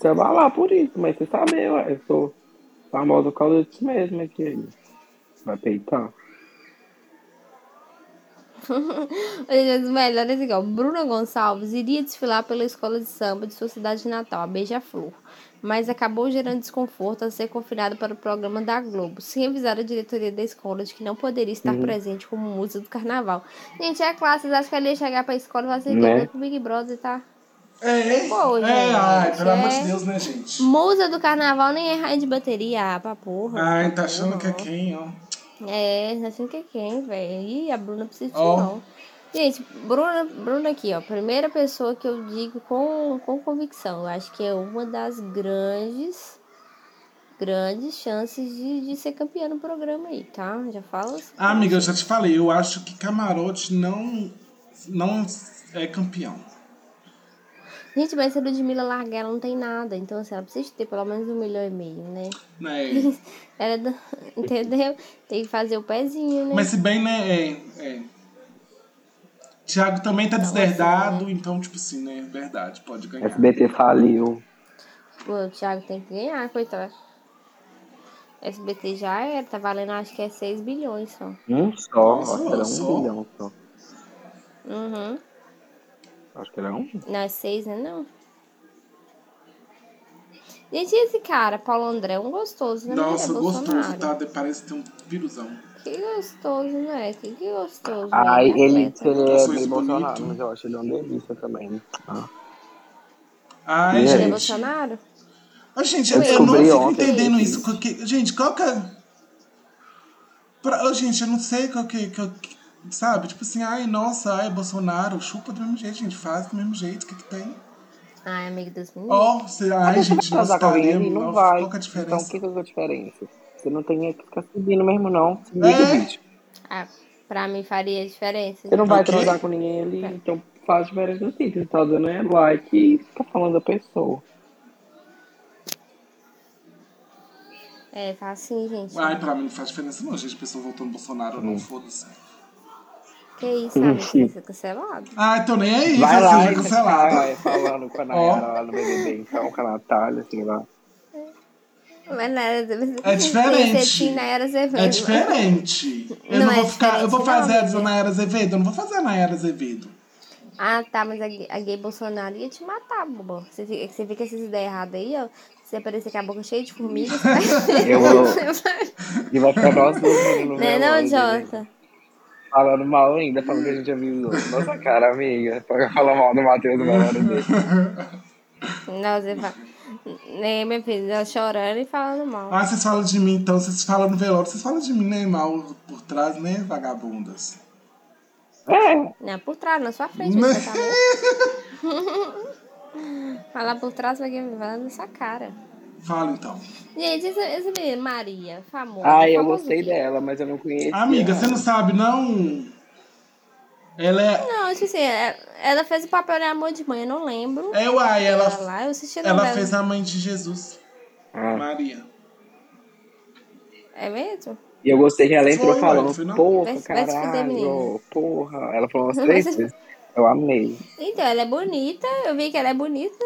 Você abalar por isso, mas você sabe, ué, eu sou famosa por causa disso mesmo, é que aí vai peitar. Olha, os melhores igual. Bruna Gonçalves iria desfilar pela escola de samba de sua cidade natal, a Beija-Flor, mas acabou gerando desconforto ao ser confinada para o programa da Globo, sem avisar a diretoria da escola de que não poderia estar Uhum. presente como musa do carnaval. Gente, é classe, acham que ela ia chegar pra escola e falar assim, Né? com o Big Brother, tá? É, Pô, é, gente, ai, pelo amor de é. Deus, né, gente? Musa do carnaval nem é rainha de bateria, ah, pra porra. Ai, tá achando que é quem, ó. É, assim que é quem, velho? Ih, a Bruna precisa de Ó. não. Gente, Bruna, Bruna aqui, ó. Primeira pessoa que eu digo com, com convicção. Eu acho que é uma das grandes, grandes chances de, de ser campeã no programa aí, tá? Já assim. Ah, amiga, eu já te falei, eu acho que Camarote não, não é campeão. Gente, mas se a Ludmilla largar, ela não tem nada. Então, assim, ela precisa ter pelo menos um milhão e meio, né? Né? Ela, é do- entendeu? Tem que fazer o pezinho, né? Mas se bem, né, é, é. Thiago também tá deserdado, então, tipo assim, né, verdade, pode ganhar. SBT faliu. Pô, o Thiago tem que ganhar, coitado. SBT já era, tá valendo acho que é 6 bilhões só. Um só, Nossa, era um só? bilhão só. Uhum. Acho que era um. Não é 6, né não? Gente, esse cara, Paulo André, um gostoso, né? Nossa, é gostoso, tá? Parece ter um vírusão. Que gostoso, né? Que, que gostoso. Ai, né? ele, Atleta. ele é meio isso Bolsonaro, mas eu acho ele um delícia também. Ah. Ai, E Ele é gente. Bolsonaro? Ô, gente, Eu eu, não fico entendendo que- isso. porque- gente, qual que é. Pra, gente, eu não sei qual que, que, que- Sabe? Tipo assim, ai, nossa, ai, Bolsonaro, chupa do mesmo jeito, gente, faz do mesmo jeito, o que que tem? Ai, amigo dos meninos. Ó, você, Ah, ai, gente, nós estaremos. não nossa, vai. Qual que é a Então, diferença? o que que é a diferença? Você não tem que ficar seguindo mesmo, não. Se liga, É? bicho. Ah, pra mim faria diferença. Você não vai O quê? transar com ninguém ali, então faz diferença sim. Você tá dando é like e fica falando da pessoa. É, faz assim, gente. Ai, pra mim não faz diferença não, gente, pessoa votando no Bolsonaro ou não, Hum. foda-se. Que isso, amigo? Você vai ser cancelado. Ai, tô nem aí, Vai vai lá ser e cancelado. vai falando com a Nayara lá no BBB, então, com a Natália, sei lá. Mas era... É diferente. É diferente. Eu Não não, é vou ficar. Eu vou fazer não, a amiga. Nayara Azevedo? Eu não vou fazer a Nayara Azevedo. Ah, tá, mas a, gay- a gay Bolsonaro ia te matar, bobo. Você, fica- você fica essas ideias erradas aí, ó. Você aparecer com a boca cheia de formiga, vai... Eu vou- vai- E vai ficar nós dois no Não é não. Jota? Falando mal ainda, falando que a gente avisou. Nossa cara, amiga. Pra falar mal do Matheus no velório dele. Não, você vai... Nem minha filha, ela chorando e falando mal. Ah, vocês falam de mim, então vocês falam no velório, vocês falam de mim, né, mal por trás, né, vagabundas? É, Não, por trás, na sua frente, Né? você tá louco. Falar por trás, vai vai na sua cara. Fala então. Gente, essa, essa menina, Maria, famosa. Ai, eu gostei o dela, mas eu não conheço. Amiga, você não sabe, não? Ela é. Não, tipo assim, é- ela fez o papel de amor de mãe, eu não lembro. É, uai, ela, Ela lá, eu assisti ela novela. fez a mãe de Jesus. Ah. Maria. É mesmo? E eu gostei que ela entrou Foi, falando, não? porra, Vai- vai caralho, porra. Ela falou umas três vezes. Eu amei. Então, ela é bonita, eu vi que ela é bonita.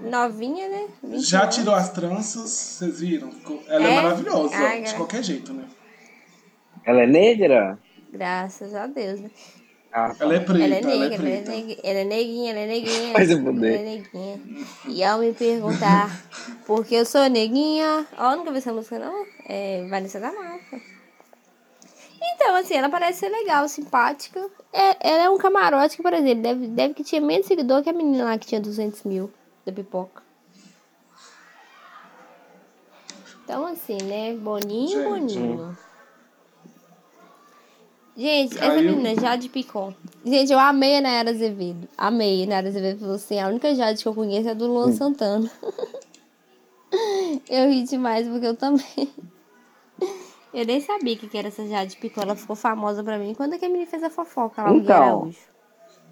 Novinha, né? 20 Já anos. tirou as tranças, vocês viram? Ela é, É? maravilhosa, Ai, de gra- qualquer jeito, né? Ela é negra? Graças a Deus, né? Ah, tá. Ela é preta, Ela é ela é negra, ela é, preta. neg- ela é neguinha, ela é neguinha. Vai se ela é neguinha. E ao me perguntar por que eu sou neguinha, ó, nunca vi essa música não? É Vanessa da Mata. Então, assim, ela parece ser legal, simpática. É, ela é um camarote que, por exemplo, deve, deve que tinha menos seguidor que a menina lá que tinha 200 mil da pipoca. Então, assim, né? Boninho, Gente. boninho. Gente, essa Aí eu- menina, Jade Picon. Gente, eu amei a Nayara Azevedo. Amei. A Nayara Azevedo falou assim: a única Jade que eu conheço é a do Luan Santana. eu ri demais porque eu também. Eu nem sabia o que que era essa Jade Picon. Ela ficou famosa pra mim quando é que a menina fez a fofoca lá, Então.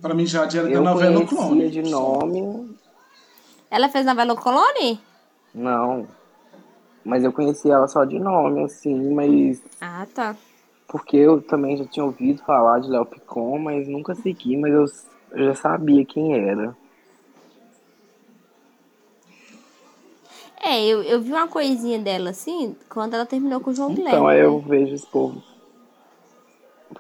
Pra mim, Jade era da Eu novela Clone. de nome, Ela fez novela O Colone? não. Mas eu conhecia ela só de nome, assim, mas Ah, tá. porque eu também já tinha ouvido falar de Léo Picon, mas nunca segui, mas eu, eu já sabia quem era. É, eu, eu vi uma coisinha dela assim quando ela terminou com o João Guilherme. Então aí né? eu vejo esse povo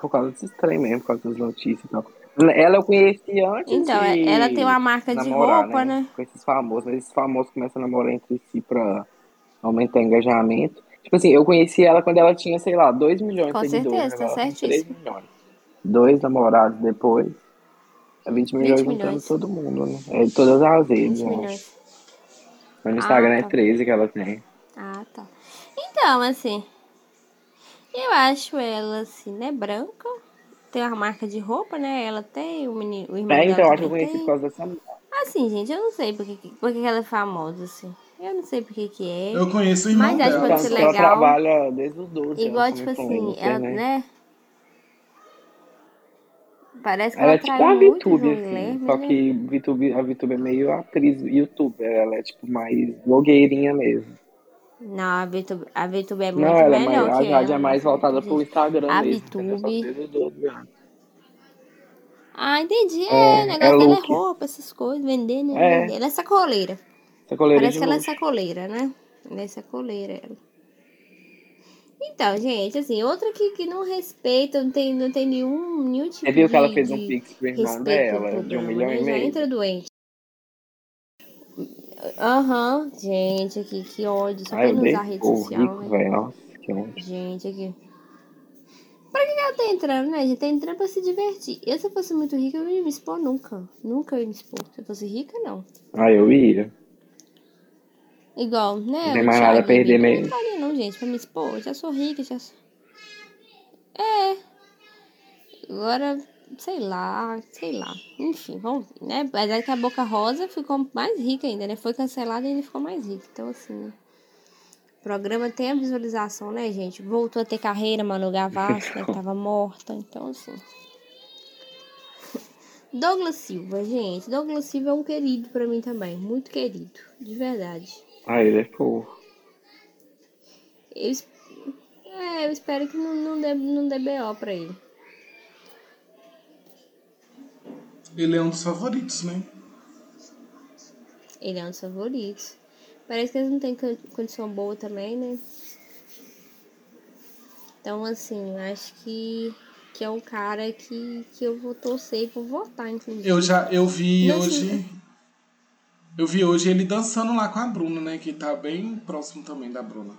por causa desses trem mesmo, por causa das notícias e tal. Ela eu conheci antes Então, de ela tem uma marca de namorar, roupa, né? Com esses famosos, mas esses famosos começam a namorar entre si pra aumentar engajamento. Tipo assim, eu conheci ela quando ela tinha, sei lá, 2 milhões Com de seguidores. certeza, tá tem 3 certíssimo. milhões. Dois namorados depois. É 20 milhões 20 juntando milhões. todo mundo, né? É de todas as 20 redes, eu acho. milhões. Mas no Instagram Ah, é tá. 13 que ela tem. Ah, tá. Então, assim, eu acho ela, assim, né, branca. Tem uma marca de roupa, né? Ela tem, o, menino, o irmão É, dela então, eu acho que eu conheci tem. por causa dessa mulher. Assim, gente, eu não sei por que, por que que ela é famosa, assim. Eu não sei por que que é. Eu conheço o irmão Mas acho que dela. pode ser que ela legal. trabalha desde os 12 Igual, tipo como assim, ela, né? né? Parece que Ela ela, é tipo uma VTube, assim. Guilherme, Só né? que VTube, a VTube é meio atriz youtuber. Ela é tipo mais blogueirinha mesmo. Não, a VTube, a VTube é muito Não, ela é melhor mais, a que Jade é mais né, voltada pro? Instagram A VTube. desde os 12 anos. Ah, entendi. É, É, o negócio é dela é roupa, essas coisas, vender, né? É. Ela é sacoleira. Sacoleira Parece que ela é sacoleira, né? Ela é sacoleira, ela. Então, gente, assim, outra que, que não respeita, não tem, não tem nenhum, nenhum tipo Você viu que ela fez um pix pro irmão dela, de um milhão né? e Já meio? entra doente. Aham, gente, aqui, que ódio. Só pra não usar rede social, rico, né? ódio. Gente, aqui. Pra que ela tá entrando, né? gente? Tá entrando pra se divertir. Eu, se eu fosse muito rica, eu não ia me expor nunca. Nunca ia me expor. Se eu fosse rica, não. Ah, eu ia. Igual, né? Não tem mais nada a perder mesmo. Não faria, não, gente, pra me expor. Eu já sou rica, já sou. É. Agora, sei lá, sei lá. Enfim, vamos ver, né? Apesar que a Boca Rosa ficou mais rica ainda, né? Foi cancelada e ainda ficou mais rica. Então, assim, né? O programa tem a visualização, né, gente? Voltou a ter carreira, Manu Gavassi, né? Que tava morta. Então, assim. Douglas Silva, gente. Douglas Silva é um querido pra mim também. Muito querido. De verdade. Ah, ele é fofo. Eu, é, eu espero que não, não, dê, não dê BO pra ele. Ele é um dos favoritos, né? Ele é um dos favoritos. Parece que eles não têm con- condição boa também, né? Então, assim, acho que, que é um cara que, que eu vou torcer e vou votar, inclusive. Eu já eu vi Não, hoje. sim. Eu vi hoje ele dançando lá com a Bruna, né? Que tá bem próximo também da Bruna.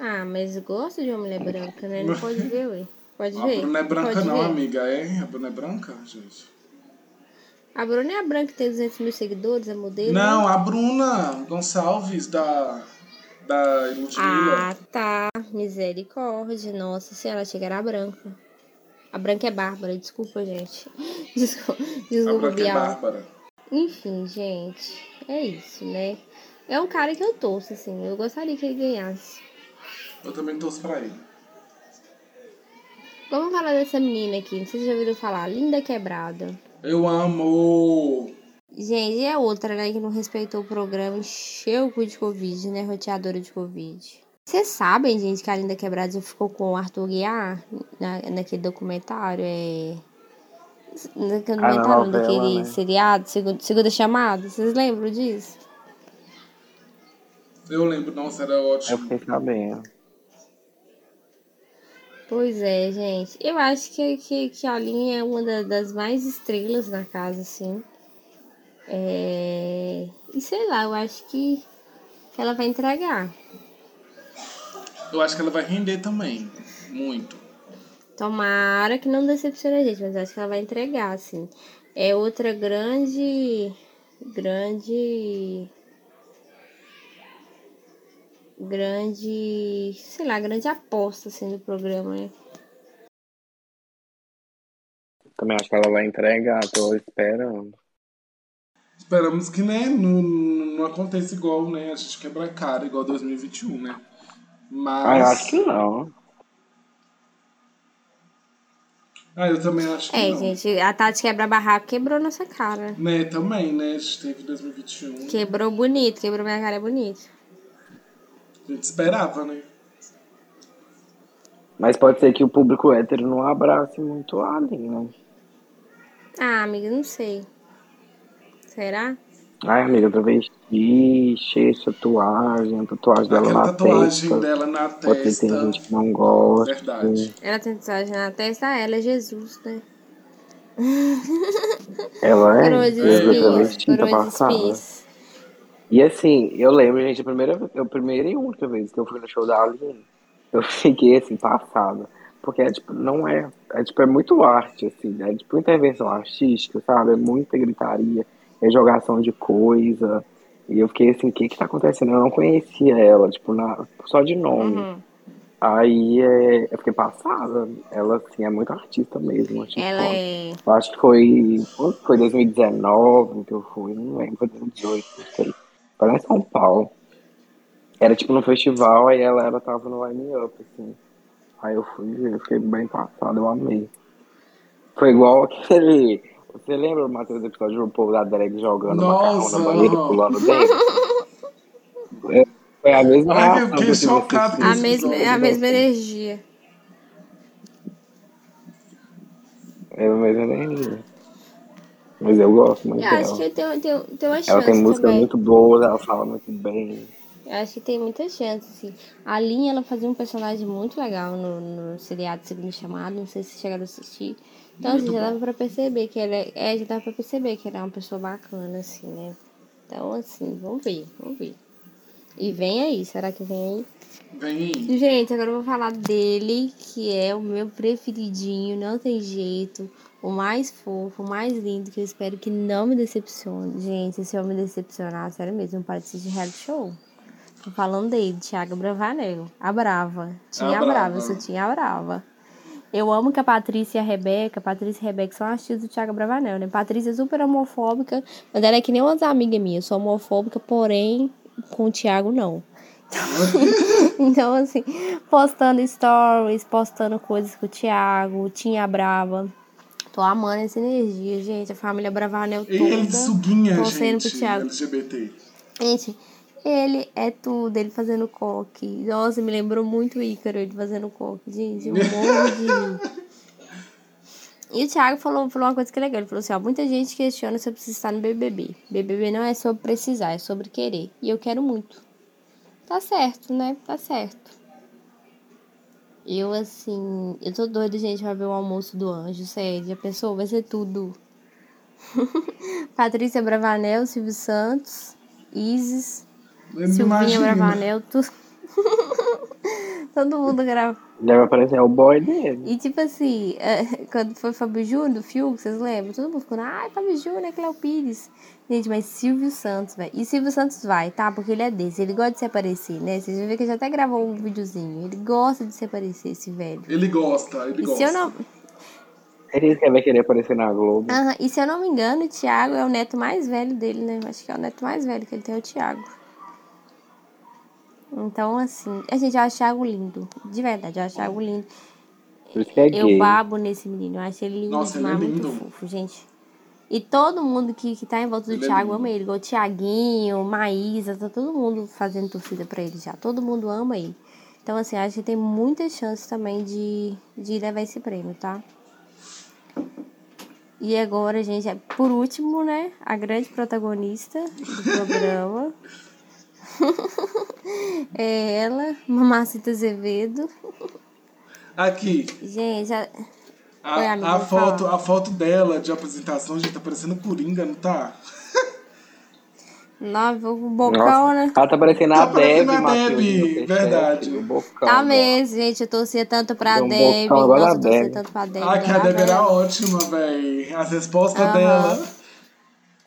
Ah, mas gosto de uma mulher branca, né? Não pode ver, ué. Pode A ver? Bruna é branca Pode não, ver? amiga. É? A Bruna é branca, gente? A Bruna é a branca que tem 200 mil seguidores, é modelo? Não, né? a Bruna Gonçalves da. Da Ludmilla. Ah, tá. Misericórdia. Nossa senhora, achei que era a branca. A branca é Bárbara, desculpa, gente. Desculpa, a desculpa branca é. Bárbara. Enfim, gente. É isso, né? É um cara que eu torço, assim. Eu gostaria que ele ganhasse. Eu também torço pra ele. Vamos falar dessa menina aqui. Não sei se vocês já ouviram falar. Linda Quebrada. Eu amo. Gente, e a outra, né, que não respeitou o programa, encheu o cu de Covid, né? Roteadora de Covid. Vocês sabem, gente, que a Linda Quebrada já ficou com o Arthur Guiar na, naquele documentário? É. Naquele Ah, documentário, novela, daquele né? seriado, segunda, segunda chamada. Vocês lembram disso? Eu lembro, nossa, era Eu ótimo. fiquei sabendo. Pois é, gente. Eu acho que, que, que a Linha é uma da- das mais estrelas na casa, assim. É... E sei lá, eu acho que, que ela vai entregar. Eu acho que ela vai render também. Muito. Tomara que não decepcione a gente, mas acho que ela vai entregar, assim. É outra grande. Grande. Grande. Sei lá, grande aposta, assim, do programa, né? Também acho que ela vai entregar, tô esperando. Esperamos que, né, não, não aconteça igual, né, a gente quebra a cara, igual 2021, né? Mas... Ah, eu acho que não. Ah, eu também acho que É, não. gente, a Tati quebra-barraco quebrou nossa cara. Né, também, né, a gente teve 2021. Quebrou bonito, quebrou minha cara bonito. A gente esperava, né? Mas pode ser que o público hétero não abrace muito a Alien, né? Ah, amiga, não sei. Será? Ai, amiga, travesti, cheia de tatuagem, a tatuagem dela Aquela na tatuagem testa. dela na Pode ser que tem testa. gente que não gosta. Verdade. Ela tem tatuagem na testa, ah, ela é Jesus, né? Ela é, Coroa de ela é espinhos, travesti, tá coroa de passada. espinhos. E assim, eu lembro, gente, a primeira, a primeira e única vez que eu fui no show da Aline, eu fiquei assim, passada. Porque é tipo, não é, é tipo, é muito arte, assim, é tipo intervenção artística, sabe? É muita gritaria, é jogação de coisa. E eu fiquei assim, o que que tá acontecendo? Eu não conhecia ela, tipo, na, só de nome. Uhum. Aí é, eu fiquei passada. Ela, assim, é muito artista mesmo. Tipo, Ela é. eu acho que foi. Foi 2019 que eu fui, não lembro, foi 2018, não sei. Foi lá em São Paulo. Era tipo no festival, aí ela, ela tava no line up, assim. Aí eu fui ver, eu fiquei bem passado, eu amei. Foi igual aquele. Você lembra, Matheus, do episódio do povo da drag jogando macarrão Nossa, na banheira e pulando dentro? É, Foi a mesma Ai, eu reação fiquei que eu tive chocado assistindo. A mesma, episódio, a né? mesma energia. É a mesma energia. Mas eu gosto muito Eu dela. acho que tem, tem, tem uma Ela chance tem músicas também. muito boas, ela fala muito bem. Eu acho que tem muita chance, assim. A Linha, ela fazia um personagem muito legal no, no seriado Segundo Chamado, não sei se chegaram a assistir. Então, assim, já dava pra perceber que ela é, é, já dava pra perceber que ela é uma pessoa bacana, assim, né? Então, assim, vamos ver, vamos ver. E vem aí, será que vem aí? Vem aí. Gente, agora eu vou falar dele, que é o meu preferidinho, não tem jeito. O mais fofo, o mais lindo, que eu espero que não me decepcione. Gente, se eu me decepcionar, sério mesmo, para de reality show. Tô falando dele, Thiago Bravanel. A Brava. Tinha A a Brava, eu só tinha a Brava. Eu amo que a Patrícia e a Rebeca, Patrícia e a Rebeca são as tias do Thiago Bravanel, né? Patrícia é super homofóbica, mas ela é que nem umas amigas minhas. Sou homofóbica, porém, com o Thiago não. Então, assim, postando stories, postando coisas com o Thiago, tinha a Brava. Tô amando essa energia, gente. A família Bravanel toda. Ele suguinha, torcendo pro gente, Thiago. LGBT. Gente, ele é tudo, ele fazendo coque. Nossa, me lembrou muito o Ícaro, ele fazendo coque. Gente, eu morro de. E o Thiago falou, falou uma coisa que é legal. Ele falou assim: ó, muita gente questiona se eu preciso estar no BBB. BBB não é sobre precisar, é sobre querer. E eu quero muito. Tá certo, né? Tá certo. Eu, assim, eu tô doida, gente, pra ver o almoço do anjo, sério. Já pensou? Vai ser tudo. Patrícia Bravanel, Silvio Santos, Isis, Eu Silvinha imagino. Bravanel, tu... todo mundo grava. Deve aparecer o boy dele. E tipo assim, é, quando foi Fábio Júnior do Fiuk, vocês lembram? Todo mundo ficando, ai, Fábio Júnior, é Cléo Pires. Gente, mas Silvio Santos, velho. E Silvio Santos vai, tá? Porque ele é desse, ele gosta de se aparecer, né? Vocês vão ver que ele já até gravou um videozinho. Ele gosta de se aparecer, esse velho. Ele gosta, ele E gosta. se eu não. Ele que vai querer aparecer na Globo. Aham, e se eu não me engano, o Thiago é o neto mais velho dele, né? Acho que é o neto mais velho que ele tem, é o Thiago. Então, assim, a gente, eu acho o Thiago lindo. De verdade, eu acho o Thiago lindo. Por isso que é Eu gay. babo nesse menino, eu acho ele lindo Nossa, ele é muito lindo. fofo, gente. E todo mundo que, que tá em volta do Ele é Thiago lindo. ama ele, igual o Thiaguinho, Maísa, tá todo mundo fazendo torcida pra ele já. Todo mundo ama ele. Então, assim, acho que tem muitas chances também de, de levar esse prêmio, tá? E agora, gente, é- por último, né? A grande protagonista do programa. é ela, Mamacita Azevedo. Aqui, Gente, a, a, Oi, amiga, a, fala. foto, a foto dela de apresentação, gente, tá parecendo Coringa, não tá? nova, o bocão, Nossa, né? ela tá parecendo a Tá Deb, a Matheus. Deb, Peixete, verdade. O bocão, Tá ó. mesmo, gente. Eu torcia tanto pra Deu um Deb. bocão Nossa, eu torcia Deb. tanto pra Deb. Ah, que a igual Deb era ótima, véi. As respostas Aham. dela.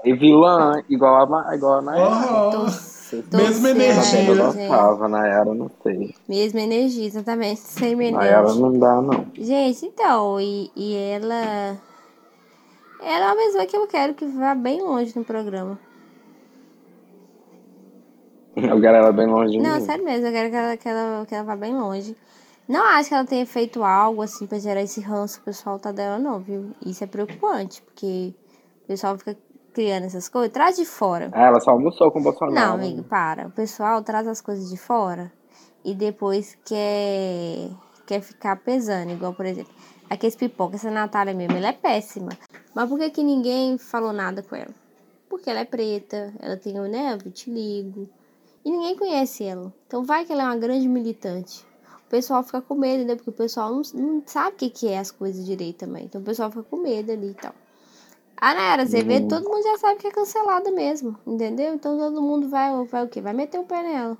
E vilã, igual a, Ma- igual a Nayara. Torcia Mesma energia. Eu gostava, Nayara, não sei. Mesma energia, exatamente. Sem Nayara energia. não dá, não. Gente, então, e, e ela. Ela é uma pessoa que eu quero que vá bem longe no programa. Eu quero ela bem longe de Não, mim. sério mesmo, eu quero que ela, que, ela, que ela vá bem longe. Não acho que ela tenha feito algo assim pra gerar esse ranço o pessoal tá dela, não, viu? Isso é preocupante, porque o pessoal fica criando essas coisas. Traz de fora. Ah, ela só almoçou com o Bolsonaro. Não, amigo, para. O pessoal traz as coisas de fora e depois quer, quer ficar pesando. Igual, por exemplo, aqueles pipoca, essa Natália mesmo, ela é péssima. Mas por que, que ninguém falou nada com ela? Porque ela é preta, ela tem né, vitiligo. E ninguém conhece ela. Então vai que ela é uma grande militante. O pessoal fica com medo, né? Porque o pessoal não, não sabe o que, que é as coisas direito também. Então o pessoal fica com medo ali e tal. A Nayara Azevedo, todo mundo já sabe que é cancelada mesmo, entendeu? Então todo mundo vai, vai o quê? Vai meter o pé nela.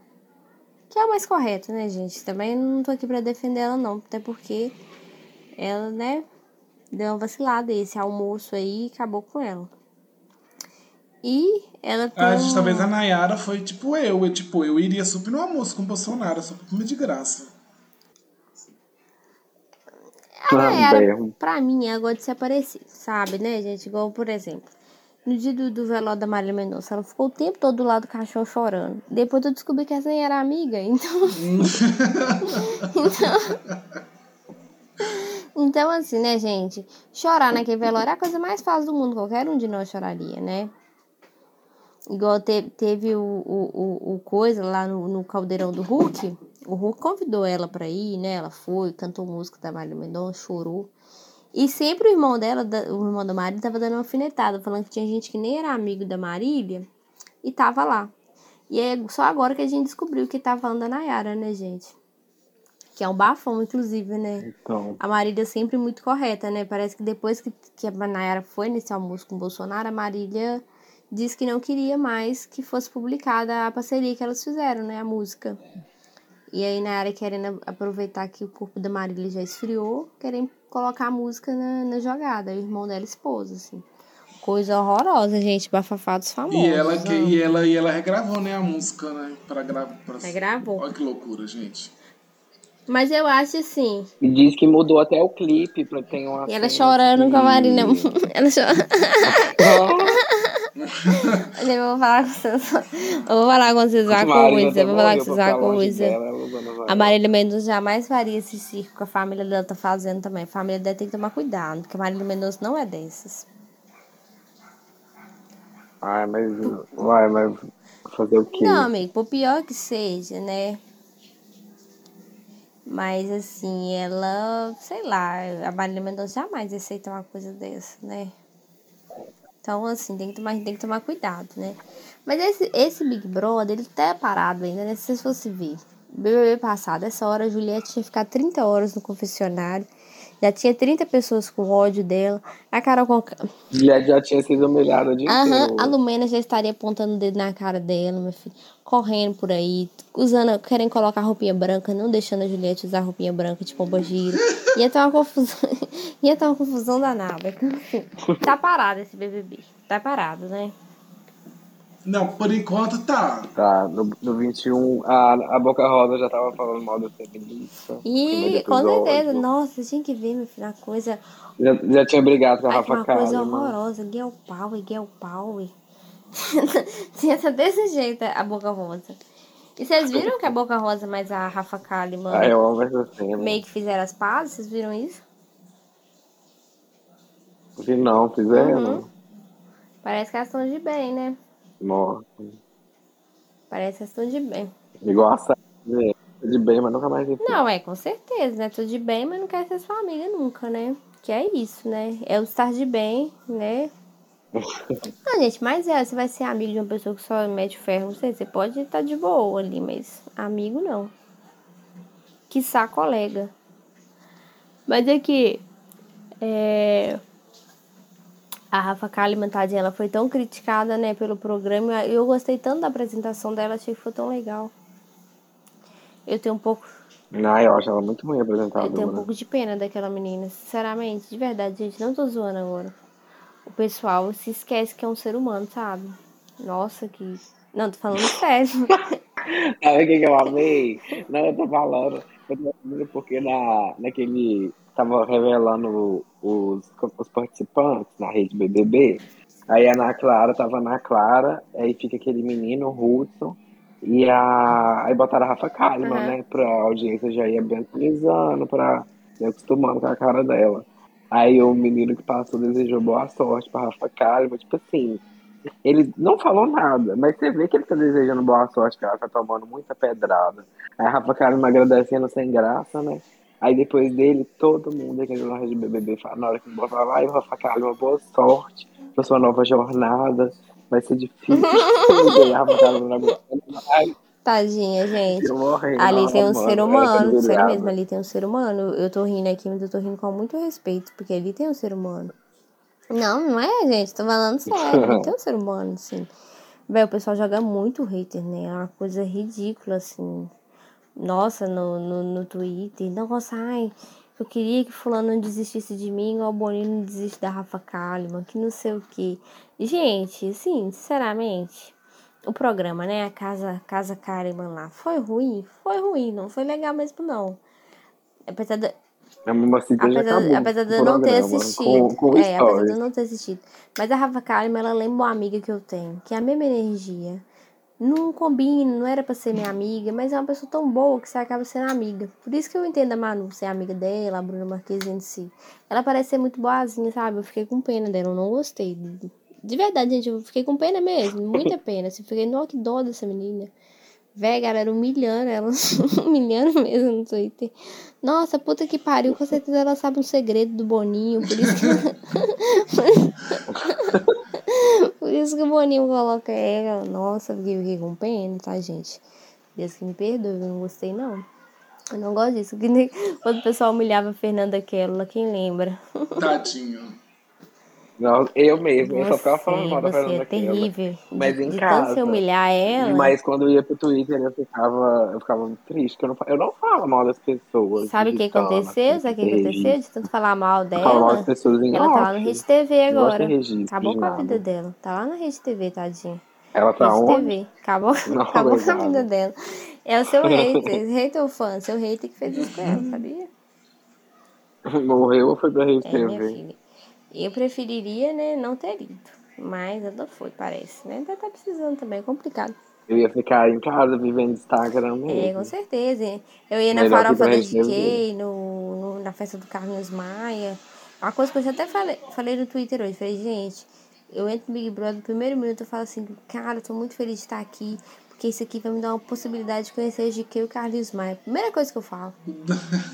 Que é o mais correto, né, gente? Também não tô aqui pra defender ela, não. Até porque ela, né, deu uma vacilada. Esse almoço aí acabou com ela. E ela tem. Ah, gente, talvez a Nayara foi tipo eu. eu. Tipo, eu iria super no almoço com o Bolsonaro, só pra comer de graça. A Nayara, Também. pra mim, ela gosta de se aparecer, sabe, né, gente? Igual, por exemplo, no dia do, do velório da Marília Mendonça, ela ficou o tempo todo do lado do caixão chorando. Depois eu descobri que essa aí era amiga, então. então... Então, assim, né, gente? Chorar naquele velório é a coisa mais fácil do mundo. Qualquer um de nós choraria, né? Igual te- teve o, o, o, o coisa lá no, no caldeirão do Hulk. O Hulk convidou ela pra ir, né? Ela foi, cantou música da Marília Mendonça, chorou. E sempre o irmão dela, o irmão da Marília, tava dando uma alfinetada, falando que tinha gente que nem era amigo da Marília e tava lá. E é só agora que a gente descobriu que tava falando da Nayara, né, gente? Que é um bafão, inclusive, né? Então, A Marília é sempre muito correta, né? Parece que depois que, que a Nayara foi nesse almoço com o Bolsonaro, a Marília disse que não queria mais que fosse publicada a parceria que elas fizeram, né? A música. E aí, Nayara querendo aproveitar que o corpo da Marília já esfriou, querendo colocar a música na, na jogada. O irmão dela expôs, assim. Coisa horrorosa, gente. Bafafá dos famosos. E ela, que, e, ela, e ela regravou, né, a música, né? Pra gravar. Pra... Regravou. Olha que loucura, gente. Mas eu acho assim. e diz que mudou até o clipe pra ter uma. E ela chorando com a Marília. Ela chorando. Eu vou falar com vocês. Eu vou falar com vocês uma coisa. Eu vou falar com vocês uma coisa. A Marília Mendonça jamais faria esse circo que a família dela tá fazendo também. A família dela tem que tomar cuidado, porque a Marília Mendonça não é dessas. Ai, mas. Vai, mas. Fazer o quê? Não, amigo, por pior que seja, né? Mas assim, ela, sei lá, a Marília Mendonça jamais aceita uma coisa dessa, né? Então, assim, tem que tomar, tem que tomar cuidado, né? Mas esse, esse Big Brother, ele tá parado ainda, né? Se vocês fossem ver. BBB passado, essa hora a Juliette tinha ficado 30 horas no confessionário. Já tinha 30 pessoas com ódio dela. A Carol Conká... Juliette já tinha sido humilhada de Aham, a Lumena já estaria apontando o dedo na cara dela, meu filho. Correndo por aí, usando, querendo colocar roupinha branca, não deixando a Juliette usar roupinha branca de pomba gira. Ia ter uma confusão, ia ter uma confusão danada. Tá parado esse BBB. Tá parado, né? Não, por enquanto tá. Tá, no, no 21, a, a Boca Rosa já tava falando mal do feminista. E com certeza, nossa, tinha que ver, meu filho, uma coisa. Já, já tinha brigado com a Ai, Rafa uma coisa Kalimann. horrorosa. Girl Power, Girl Power. Tinha desse jeito a boca rosa. E vocês viram que a Boca Rosa mais a Rafa Kalimann Ah, eu amo essa cena. meio que fizeram as pazes? Vocês viram isso? Vi não, fizeram. Uhum. Parece que elas estão de bem, né? Nossa. Parece estão de bem. Igual a Sara, né? de bem, mas nunca mais vi. Não, é, com certeza, né? Tô de bem, mas não quero ser sua amiga nunca, né? Que é isso, né? É o estar de bem, né? Não, gente, mas é, você vai ser amigo de uma pessoa que só mete ferro, não sei, você pode estar de boa ali, mas amigo não. Quiçá colega. Mas é que é, a Rafa Kalimann, tadinha, ela foi tão criticada, né, pelo programa. Eu gostei tanto da apresentação dela, achei que foi tão legal. Eu tenho um pouco Não, eu acho ela muito ruim Eu tenho um pouco de pena daquela menina, sinceramente, de verdade, gente, não tô zoando agora. O pessoal se esquece que é um ser humano, sabe? Nossa, que. Não, tô falando sério. Sabe o que, que eu amei? Não, eu tô falando. Eu tô falando porque na, naquele. Tava revelando os, os participantes na rede BBB. Aí a Ana Clara tava na Clara, aí fica aquele menino, o Hudson, e a, aí botaram a Rafa Kalimann, Aham. né? Pra audiência já ia bentonizando, pra ir acostumando com a cara dela. Aí o menino que passou desejou boa sorte pra Rafa Kalimann, tipo assim. Ele não falou nada, mas você vê que ele tá desejando boa sorte, que ela tá tomando muita pedrada. Aí a Rafa Kalimann agradecendo sem graça, né? Aí depois dele, todo mundo aqui na rede BBB fala, na hora que botar lá, Rafa Kalimann, boa sorte pra sua nova jornada. Vai ser difícil. Tadinha, gente. Ali tem um ser humano, sério delirava. mesmo, ali tem um ser humano. Eu tô rindo aqui, mas eu tô rindo com muito respeito, porque ali tem um ser humano. Não, não é, gente, tô falando sério, tem um ser humano, assim. Véi, o pessoal joga muito hater, né? É uma coisa ridícula, assim. Nossa, no, no, no Twitter. Nossa, ai, eu queria que fulano não desistisse de mim, igual o Boninho não desiste da Rafa Kalimann, que não sei o quê. Gente, assim, sinceramente, o programa, né? A Casa, Casa Kalimann lá, foi ruim? Foi ruim, não foi legal mesmo, não. Apesar de, A mamacita já apesar, acabou apesar de eu não ter programa, assistido. Com, com é, apesar de eu não ter assistido. Mas a Rafa Kalimann, ela lembra uma amiga que eu tenho, que é a mesma energia. Não combina, não era pra ser minha amiga, mas é uma pessoa tão boa que você acaba sendo amiga. Por isso que eu entendo a Manu ser amiga dela, a Bruna Marquezine em si. Ela parece ser muito boazinha, sabe? Eu fiquei com pena dela, eu não gostei. De verdade, gente, eu fiquei com pena mesmo, muita pena. Assim, fiquei, no que dó dessa menina. Véi, galera, humilhando ela, humilhando mesmo no Twitter. Nossa, puta que pariu, com certeza ela sabe um segredo do Boninho, por isso que... isso que o Boninho coloca ela. Nossa, fiquei, fiquei com pena, tá, gente? Deus que me perdoe, eu não gostei, não. Eu não gosto disso. Quando o pessoal humilhava a Fernanda Keller, quem lembra? Tadinho. Não, eu mesmo, eu só ficava falando mal da você Fernanda é terrível. Mas em de casa. tanto humilhar ela. Mas quando eu ia pro Twitter, eu ficava, eu ficava muito triste, eu não, eu não falo mal das pessoas. Sabe o que aconteceu? Sabe o que aconteceu? De tanto falar mal Eu falo mal das dela. pessoas em Ela tá lá off. na Rede TV Não gosto agora. registro Acabou com a vida dela. Tá lá na Rede TV, tadinha. Ela tá Rede onde? TV. Acabou, Não, acabou com a vida dela. É o seu hater, hater ou fã? Seu hater que fez isso com ela, sabia? Morreu ou foi pra Rede É, TV? Eu preferiria, né, não ter ido. Mas ela foi, parece. Né? Ainda tá precisando também, é complicado. Eu ia ficar em casa vivendo Instagram É, mesmo. com certeza. Eu ia na Melhor farofa TV. GK, no, no- na festa do Carlos Maia. Uma coisa que eu já até falei, falei no Twitter hoje. Falei, gente, eu entro no Big Brother, no primeiro minuto eu falo assim, cara, eu tô muito feliz de estar aqui, porque isso aqui vai me dar uma possibilidade de conhecer a GK e o Carlos Maia. Primeira coisa que eu falo.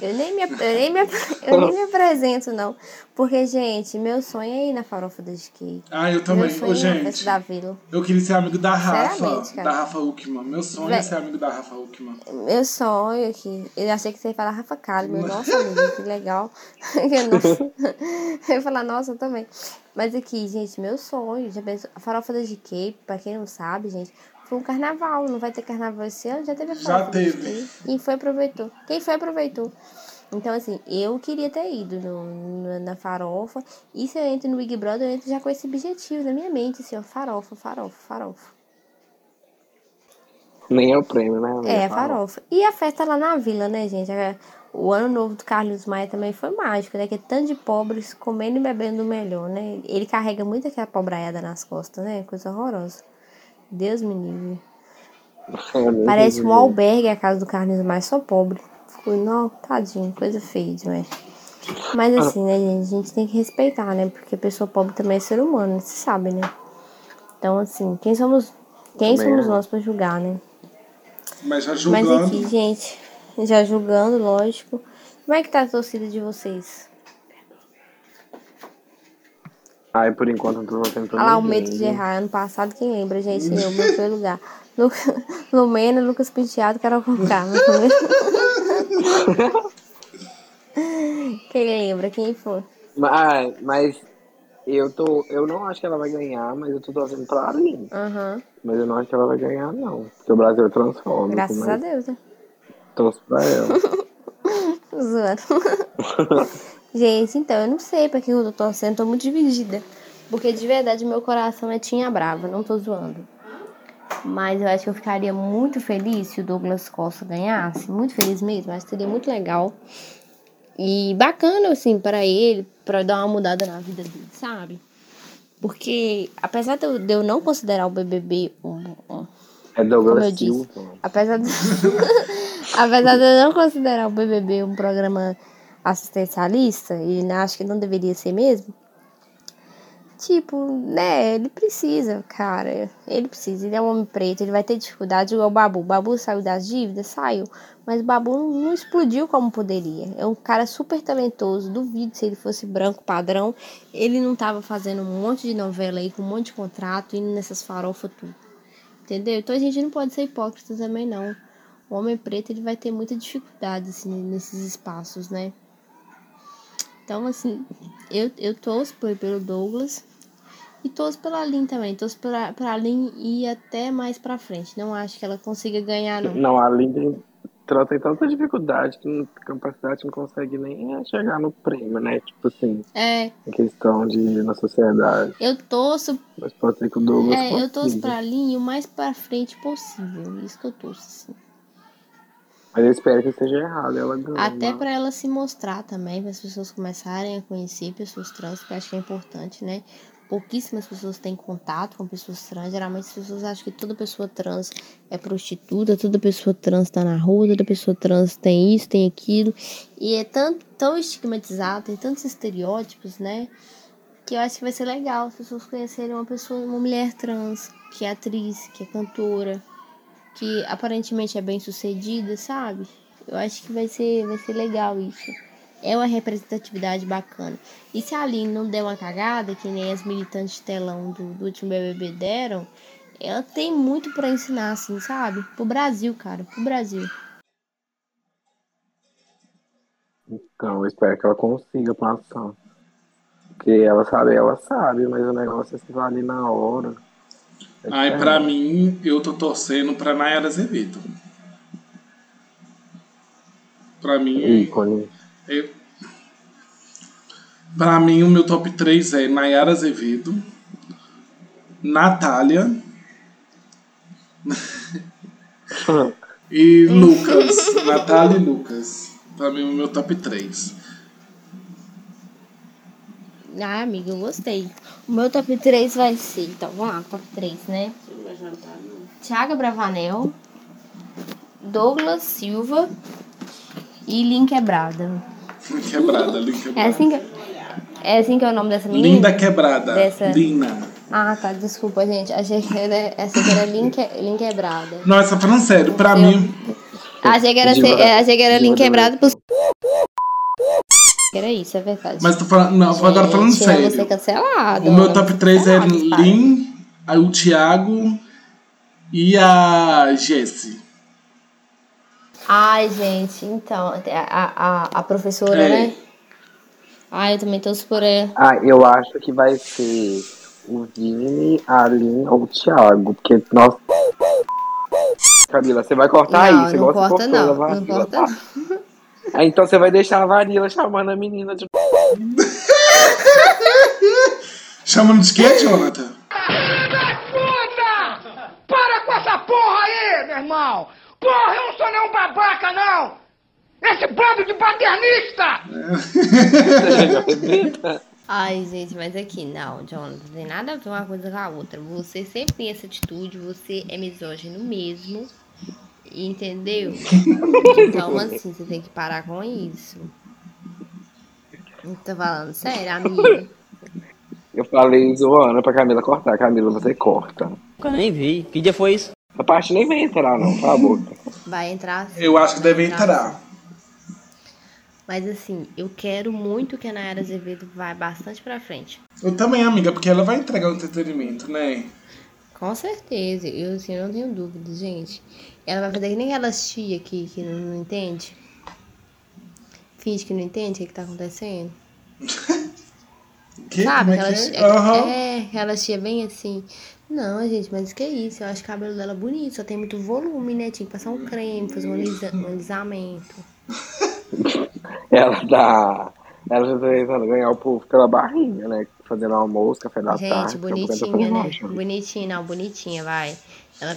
Eu nem me, eu nem me, eu nem me apresento, não. Porque, gente, meu sonho é ir na farofa da GK. Ah, eu também. Meu sonho Ô, é na gente. da Vila. Eu queria ser amigo da Rafa. Cara. Da Rafa Uckman. Meu sonho é Véi. ser amigo da Rafa Uckman. Meu sonho aqui. Eu achei que você ia falar Rafa Kalimann. Nossa, amiga, que legal. Eu ia falar, nossa, eu também. Mas aqui, gente, meu sonho. Já pensou? A farofa da GK, pra quem não sabe, gente, foi um carnaval. Não vai ter carnaval esse ano? Já teve a Já farofa teve. Quem foi, aproveitou. Quem foi, aproveitou. Então, assim, eu queria ter ido no, no- na farofa. E se eu entro no Big Brother, eu entro já com esse objetivo na minha mente, assim, ó, farofa, farofa, farofa. Nem é o prêmio, né? É, Fala. farofa. E a festa lá na vila, né, gente? É, O ano novo do Carlos Maia também foi mágico, né? Que é tanto de pobres comendo e bebendo o melhor, né? Ele carrega muito aquela pobraiada nas costas, né? Coisa horrorosa. Deus me livre. Parece um albergue a casa do Carlinhos, mas só pobre. Ficou, não, tadinho, coisa feia demais. Mas assim, né, gente, a gente tem que respeitar, né? Porque pessoa pobre também é ser humano, você sabe, né? Então, assim, quem somos, quem Também somos é. nós pra julgar, né? Mas já Mas julgando. aqui, gente, já julgando, lógico. Como é que tá a torcida de vocês? Ai, por enquanto não tô pra Olha lá o medo de errar. Ano passado, quem lembra, gente? Eu, meu primeiro lugar. Lu- Lumena, Lucas Penteado, Carol Conká. Quem lembra? Quem foi? Mas, mas eu tô. Eu não acho que ela vai ganhar, mas eu tô torcendo pra Aline. Aham. Mas eu não acho que ela vai ganhar, não. Porque o Brasil é transfóbico, Graças mas a Deus, né? torço pra ela. Zoando. Gente, então, eu não sei pra quem eu tô torcendo, tô muito dividida. Porque de verdade meu coração é Tinha Brava, não tô zoando. Mas eu acho que eu ficaria muito feliz se o Douglas Costa ganhasse. Muito feliz mesmo, acho que seria muito legal. E bacana, assim, pra ele, pra dar uma mudada na vida dele, sabe? Porque, apesar de eu, não considerar o BBB um, um, É como eu Douglas disse, Silva. apesar de, apesar de eu não considerar o BBB um programa assistencialista, e acho que não deveria ser mesmo, tipo, né, ele precisa, cara, ele precisa, ele é um homem preto, ele vai ter dificuldade igual o Babu. O Babu saiu das dívidas, saiu, mas o Babu não explodiu como poderia. É um cara super talentoso, duvido se ele fosse branco padrão, ele não tava fazendo um monte de novela aí, com um monte de contrato, indo nessas farofas tudo. Entendeu? Então a gente não pode ser hipócrita também, não. O homem preto ele vai ter muita dificuldade assim, nesses espaços, né? Então, assim, eu, eu torço por- pelo Douglas e torço pela Lin também. Torço pra, pra Lin ir até mais pra frente. Não acho que ela consiga ganhar, não. Não, a Aline tem, ela tem tanta dificuldade que não, capacidade não consegue nem chegar no prêmio, né? Tipo assim, É, em questão de na sociedade. eu torço, Mas pode ser que o Douglas é, eu torço consiga. pra Lin o mais pra frente possível. Isso que eu torço, assim. Mas eu espero que esteja errado, ela ganha. Até né? pra ela se mostrar também, para as pessoas começarem a conhecer pessoas trans, que eu acho que é importante, né? Pouquíssimas pessoas têm contato com pessoas trans. Geralmente as pessoas acham que toda pessoa trans é prostituta, toda pessoa trans tá na rua, toda pessoa trans tem isso, tem aquilo. E é tão, tão estigmatizado, tem tantos estereótipos, né? Que eu acho que vai ser legal as pessoas conhecerem uma pessoa, uma mulher trans, que é atriz, que é cantora, que aparentemente é bem sucedida, sabe? Eu acho que vai ser, vai ser legal isso. É uma representatividade bacana. E se a Aline não der uma cagada, que nem as militantes de telão do, do último BBB deram, ela tem muito pra ensinar, assim, sabe? Pro Brasil, cara, pro Brasil. Então, eu espero que ela consiga passar. Porque ela sabe, ela sabe, mas o negócio é se ali na hora. É diferente. pra mim, eu tô torcendo pra Nayara Azevedo. Pra mim, Ícone. eu... pra mim o meu top 3 é Nayara Azevedo, Natália e Lucas. Natália e Lucas. Pra mim o meu top 3. Ah, amiga, eu gostei. O meu top 3 vai ser, então, vamos lá, top 3, né? Thiago Bravanel, Douglas Silva e Lin Quebrada. Quebrada, Lin Quebrada. É assim que, é assim que é o nome dessa menina? Linda Quebrada. Dessa- Lina. Ah, tá, desculpa, gente. Achei que era, achei que era Lin, que, Lin Quebrada. Nossa, falando sério, pra mim. Achei que era, é, achei que era Lin Quebrada pros... Era isso, é verdade. Mas tô falando. Não, agora falando Gente, eu vou ser sério. cancelado. O meu top 3 é. Lin, aí o Thiago e a Jessie. Ai, gente, então, a, a, a professora, É. né? Ai, eu também torço por ela. Ah, eu acho que vai ser o Vini, a Aline ou o Thiago. Porque, nossa. Camila, você vai cortar não, isso, não igual você corta não, a não Vanilla, corta tá? Ah, então você vai deixar a Vanilla chamando a menina de. Chamando de quê, Jonathan? Puta! Para com essa porra aí, meu irmão! Porra, eu não sou nenhum babaca, não! Esse bando de paternista! Ai, gente, mas aqui, não, Jonathan, não tem nada a ver uma coisa com a outra. Você sempre tem essa atitude, você é misógino mesmo. Entendeu? Então, assim, você tem que parar com isso. Não tô falando sério, amiga. Eu falei zoando pra Camila cortar. Camila, você corta. Eu nem vi. Que dia foi isso? A parte nem vai entrar, não, cala a boca. Vai entrar sim. Eu acho que deve vai entrar. Mas assim, eu quero muito que a Nayara Azevedo vá bastante pra frente. Eu também, amiga, porque ela vai entregar o entretenimento, né? Com certeza, eu assim, eu não tenho dúvida, gente. Ela vai fazer que nem aquelas tia que, que não, não entende. Finge que não entende o que, que tá acontecendo. Que? Sabe? Como é que é? Aham. é, aquelas tia bem assim. Não, gente, mas que isso? Eu acho o cabelo dela bonito, só tem muito volume, né? Tinha que passar um creme, fazer um, alisa, um alisamento. Ela tá. Ela já tá tentando ganhar o povo pela barriga, né? Fazendo almoço, café da Gente, tarde. bonitinha, né? Bonitinha, não, bonitinha, vai.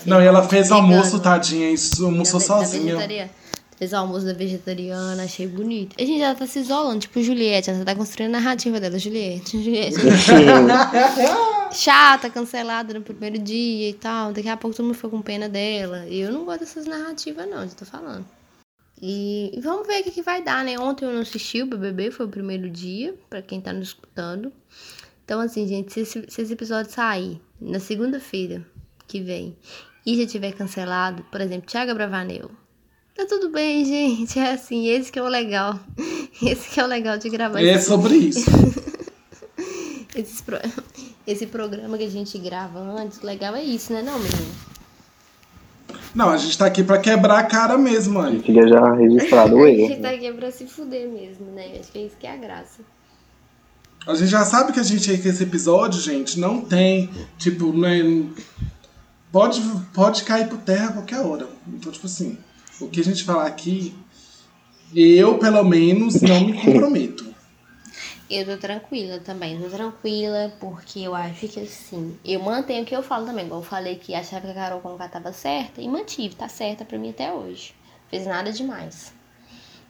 Não, e ela almoço fez vegano. almoço, tadinha, isso almoçou Da- da sozinha. vegetaria- Fez o almoço da vegetariana, achei bonito. A gente ela tá se isolando, tipo Juliette, ela tá construindo a narrativa dela, Juliette. Juliette. Chata, cancelada no primeiro dia e tal. Daqui a pouco todo mundo ficou com pena dela. E eu não gosto dessas narrativas, não, já tô falando. E, e vamos ver o que, que vai dar, né? Ontem eu não assisti o BBB, foi o primeiro dia, pra quem tá nos escutando. Então, assim, gente, se esse, se esse episódio sair na segunda-feira que vem e já tiver cancelado, por exemplo, Thiago Bravanel, tá tudo bem, gente. É assim, esse que é o legal. Esse que é o legal de gravar É esse- sobre isso. Esses pro- Esse programa que a gente grava antes, o legal é isso, né, não, menino? Não, a gente tá aqui pra quebrar a cara mesmo, mãe. Fica já registrado o A gente erro. tá aqui pra se fuder mesmo, né? Acho que é isso que é a graça. A gente já sabe que a gente que esse episódio, gente, não tem, tipo, né, pode, pode cair por terra a qualquer hora. Então, tipo assim, o que a gente falar aqui, eu, pelo menos, não me comprometo. Eu tô tranquila também, tô tranquila, porque eu acho que assim, eu mantenho o que eu falo também, igual eu falei que achava que a Carol Conká tava certa, e mantive, tá certa pra mim até hoje. Fez nada demais.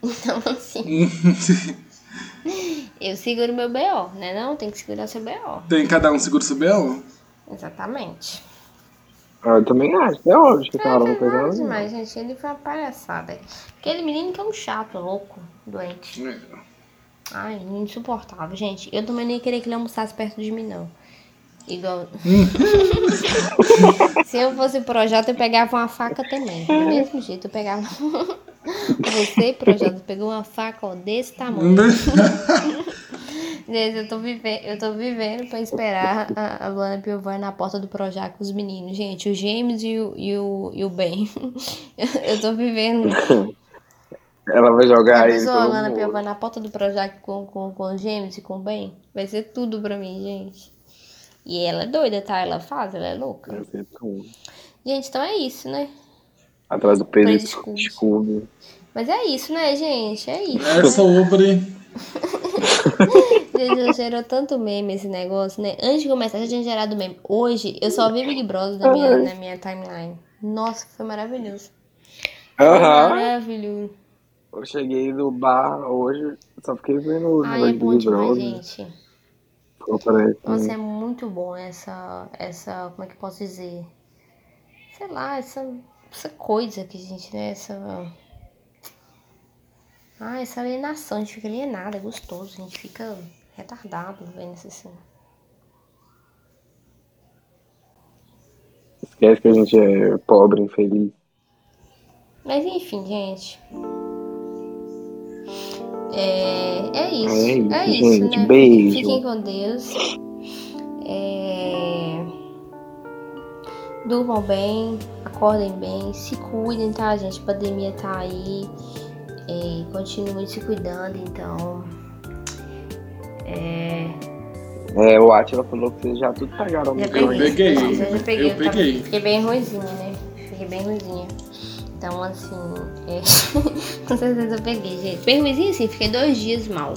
Então, assim, eu seguro meu BO, né? Não, tem que segurar seu BO. Tem cada um seguro seu B.O.? Exatamente. Ah, Eu também acho. É óbvio que a Carol não fez Nada demais, gente. Ele foi uma palhaçada. Aquele menino que é um chato, louco, doente. Ai, insuportável, gente. Eu também nem queria que ele almoçasse perto de mim, não. Igual. Se eu fosse Projota, eu pegava uma faca também. Do mesmo jeito, eu pegava. Você, Projota, pegou uma faca ó, desse tamanho. Gente, eu tô vivendo, eu tô vivendo pra esperar a, a Luana Piovani na porta do Projac com os meninos. Gente, o James e o, e o, e o Ben. Eu tô vivendo. Ela vai jogar A ele pessoa, a Luana. Piovani na porta do Projac com, com, com o James e com o Ben. Vai ser tudo pra mim, gente. E ela é doida, tá? Ela faz, ela é louca. Vai ser tudo. Gente, então é isso, né? Atrás do peso Três escu- escudo. Mas é isso, né, gente? É isso. É sobre. Já gerou tanto meme esse negócio, né? Antes de começar, já tinha gerado meme. Hoje, eu só vi Big Brother na minha, na minha timeline. Nossa, foi maravilhoso. Foi Aham. maravilhoso. Eu cheguei no bar hoje, só fiquei vendo o é bom Big demais, Brother. gente. Nossa, é muito bom essa, essa, como é que eu posso dizer? Sei lá, essa, essa coisa que a gente, né, essa... Ah, essa alienação, a gente fica alienado, é gostoso, a gente fica retardado vendo assim. Esquece que a gente é pobre, infeliz. Mas enfim, gente. É, é isso. É isso, É isso, gente. né? Beijo. Fiquem com Deus. É... Durmam bem, acordem bem, se cuidem, tá, gente? A pandemia tá aí. É, continuem se cuidando, então. É, É, o Atila falou que vocês já tudo pegaram já no peguei. peguei. Eu já peguei. Eu peguei. Fiquei bem ruimzinha, né? Fiquei bem ruimzinha. Então, assim, é... com certeza eu peguei, gente. Bem ruimzinha, assim, fiquei dois dias mal.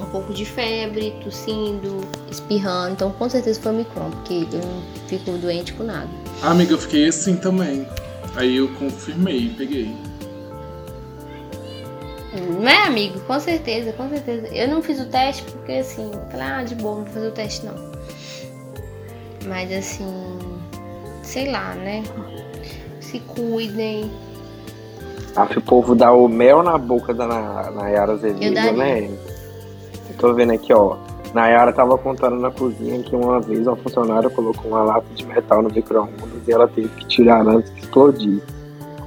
Um pouco de febre, tossindo, espirrando. Então, com certeza foi Omicron, porque eu não fico doente com nada. Amiga, eu fiquei assim também. Aí eu confirmei, peguei. Não é, amigo? Com certeza, com certeza. Eu não fiz o teste porque, assim, falei, ah, de boa, não vou fazer o teste, não. Mas, assim, sei lá, né? Se cuidem. Acho que o povo dá o mel na boca da Na- Nayara Azevedo, né? Eu tô vendo aqui, ó. Nayara tava contando na cozinha que uma vez uma funcionária colocou uma lata de metal no micro-ondas e ela teve que tirar antes que explodisse.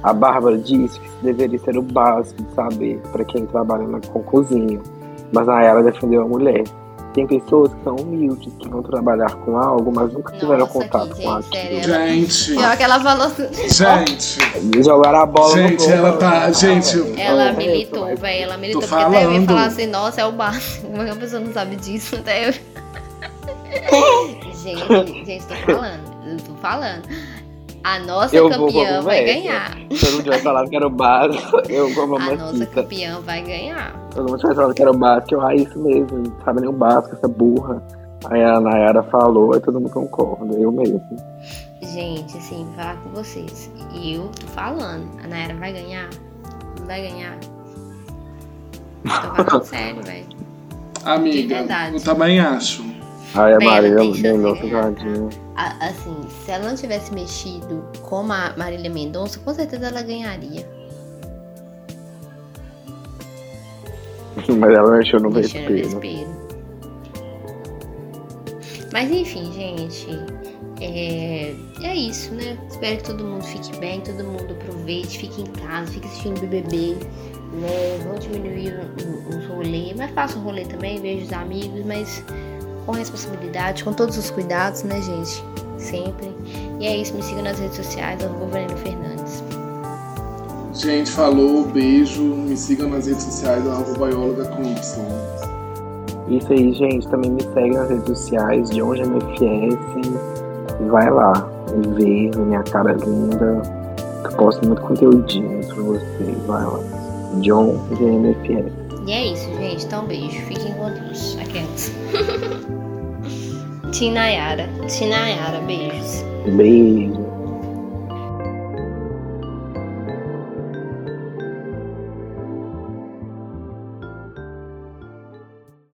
A Bárbara disse que isso deveria ser o básico de saber para quem trabalha na, com cozinha. Mas Nayara defendeu a mulher. Tem pessoas que são humildes, que vão trabalhar com algo, mas nunca tiveram contato com aquilo. Gente, Pior que ela falou. gente. E jogaram a bola no Gente, gol, ela tá. né? Gente, Ela É, militou, mas- velho. Ela militou Tô porque até eu ia falando. falar assim, nossa, é o básico. Como é que a pessoa não sabe disso? Até eu. gente, gente, tô falando. Tô falando. A nossa Eu vou campeã vai conversa. ganhar. Todo mundo vai falar que era o básico, eu como a A nossa campeã vai ganhar. Todo mundo vai falar que era o básico, eu, ah, isso mesmo, não sabe nem o básico, essa burra. Aí a Nayara falou, aí todo mundo concorda, eu mesmo. Gente, assim, vou falar com vocês. Eu tô falando. A Nayara vai ganhar? Não vai ganhar? Tô falando sério, velho. amiga, eu também acho. Aí a Bem, ela Marília tem A- Assim, se ela não tivesse mexido como a Marília Mendonça, com certeza ela ganharia. Mas ela mexeu no no vespeiro. Mas enfim, gente. É, é isso, né? Espero que todo mundo fique bem, todo mundo aproveite, fique em casa, fique assistindo BBB, né? Vão diminuir o- o- os rolês, mas faça um rolê também, veja os amigos, mas com responsabilidade, com todos os cuidados, né, gente? Sempre. E é isso, me siga nas redes sociais, arroba Vanino Fernandes. Gente, falou, beijo. Me sigam nas redes sociais, do arroba bióloga com Y. Isso aí, gente, também me segue nas redes sociais, de onde MFS. Vai lá, ver minha cara linda. que Eu posto muito conteúdinho pra vocês, vai lá. John GMFS. E é isso, gente. Então, beijo. Fiquem com Deus. Aquelas. Tinayara. Tinayara, beijos. Beijo.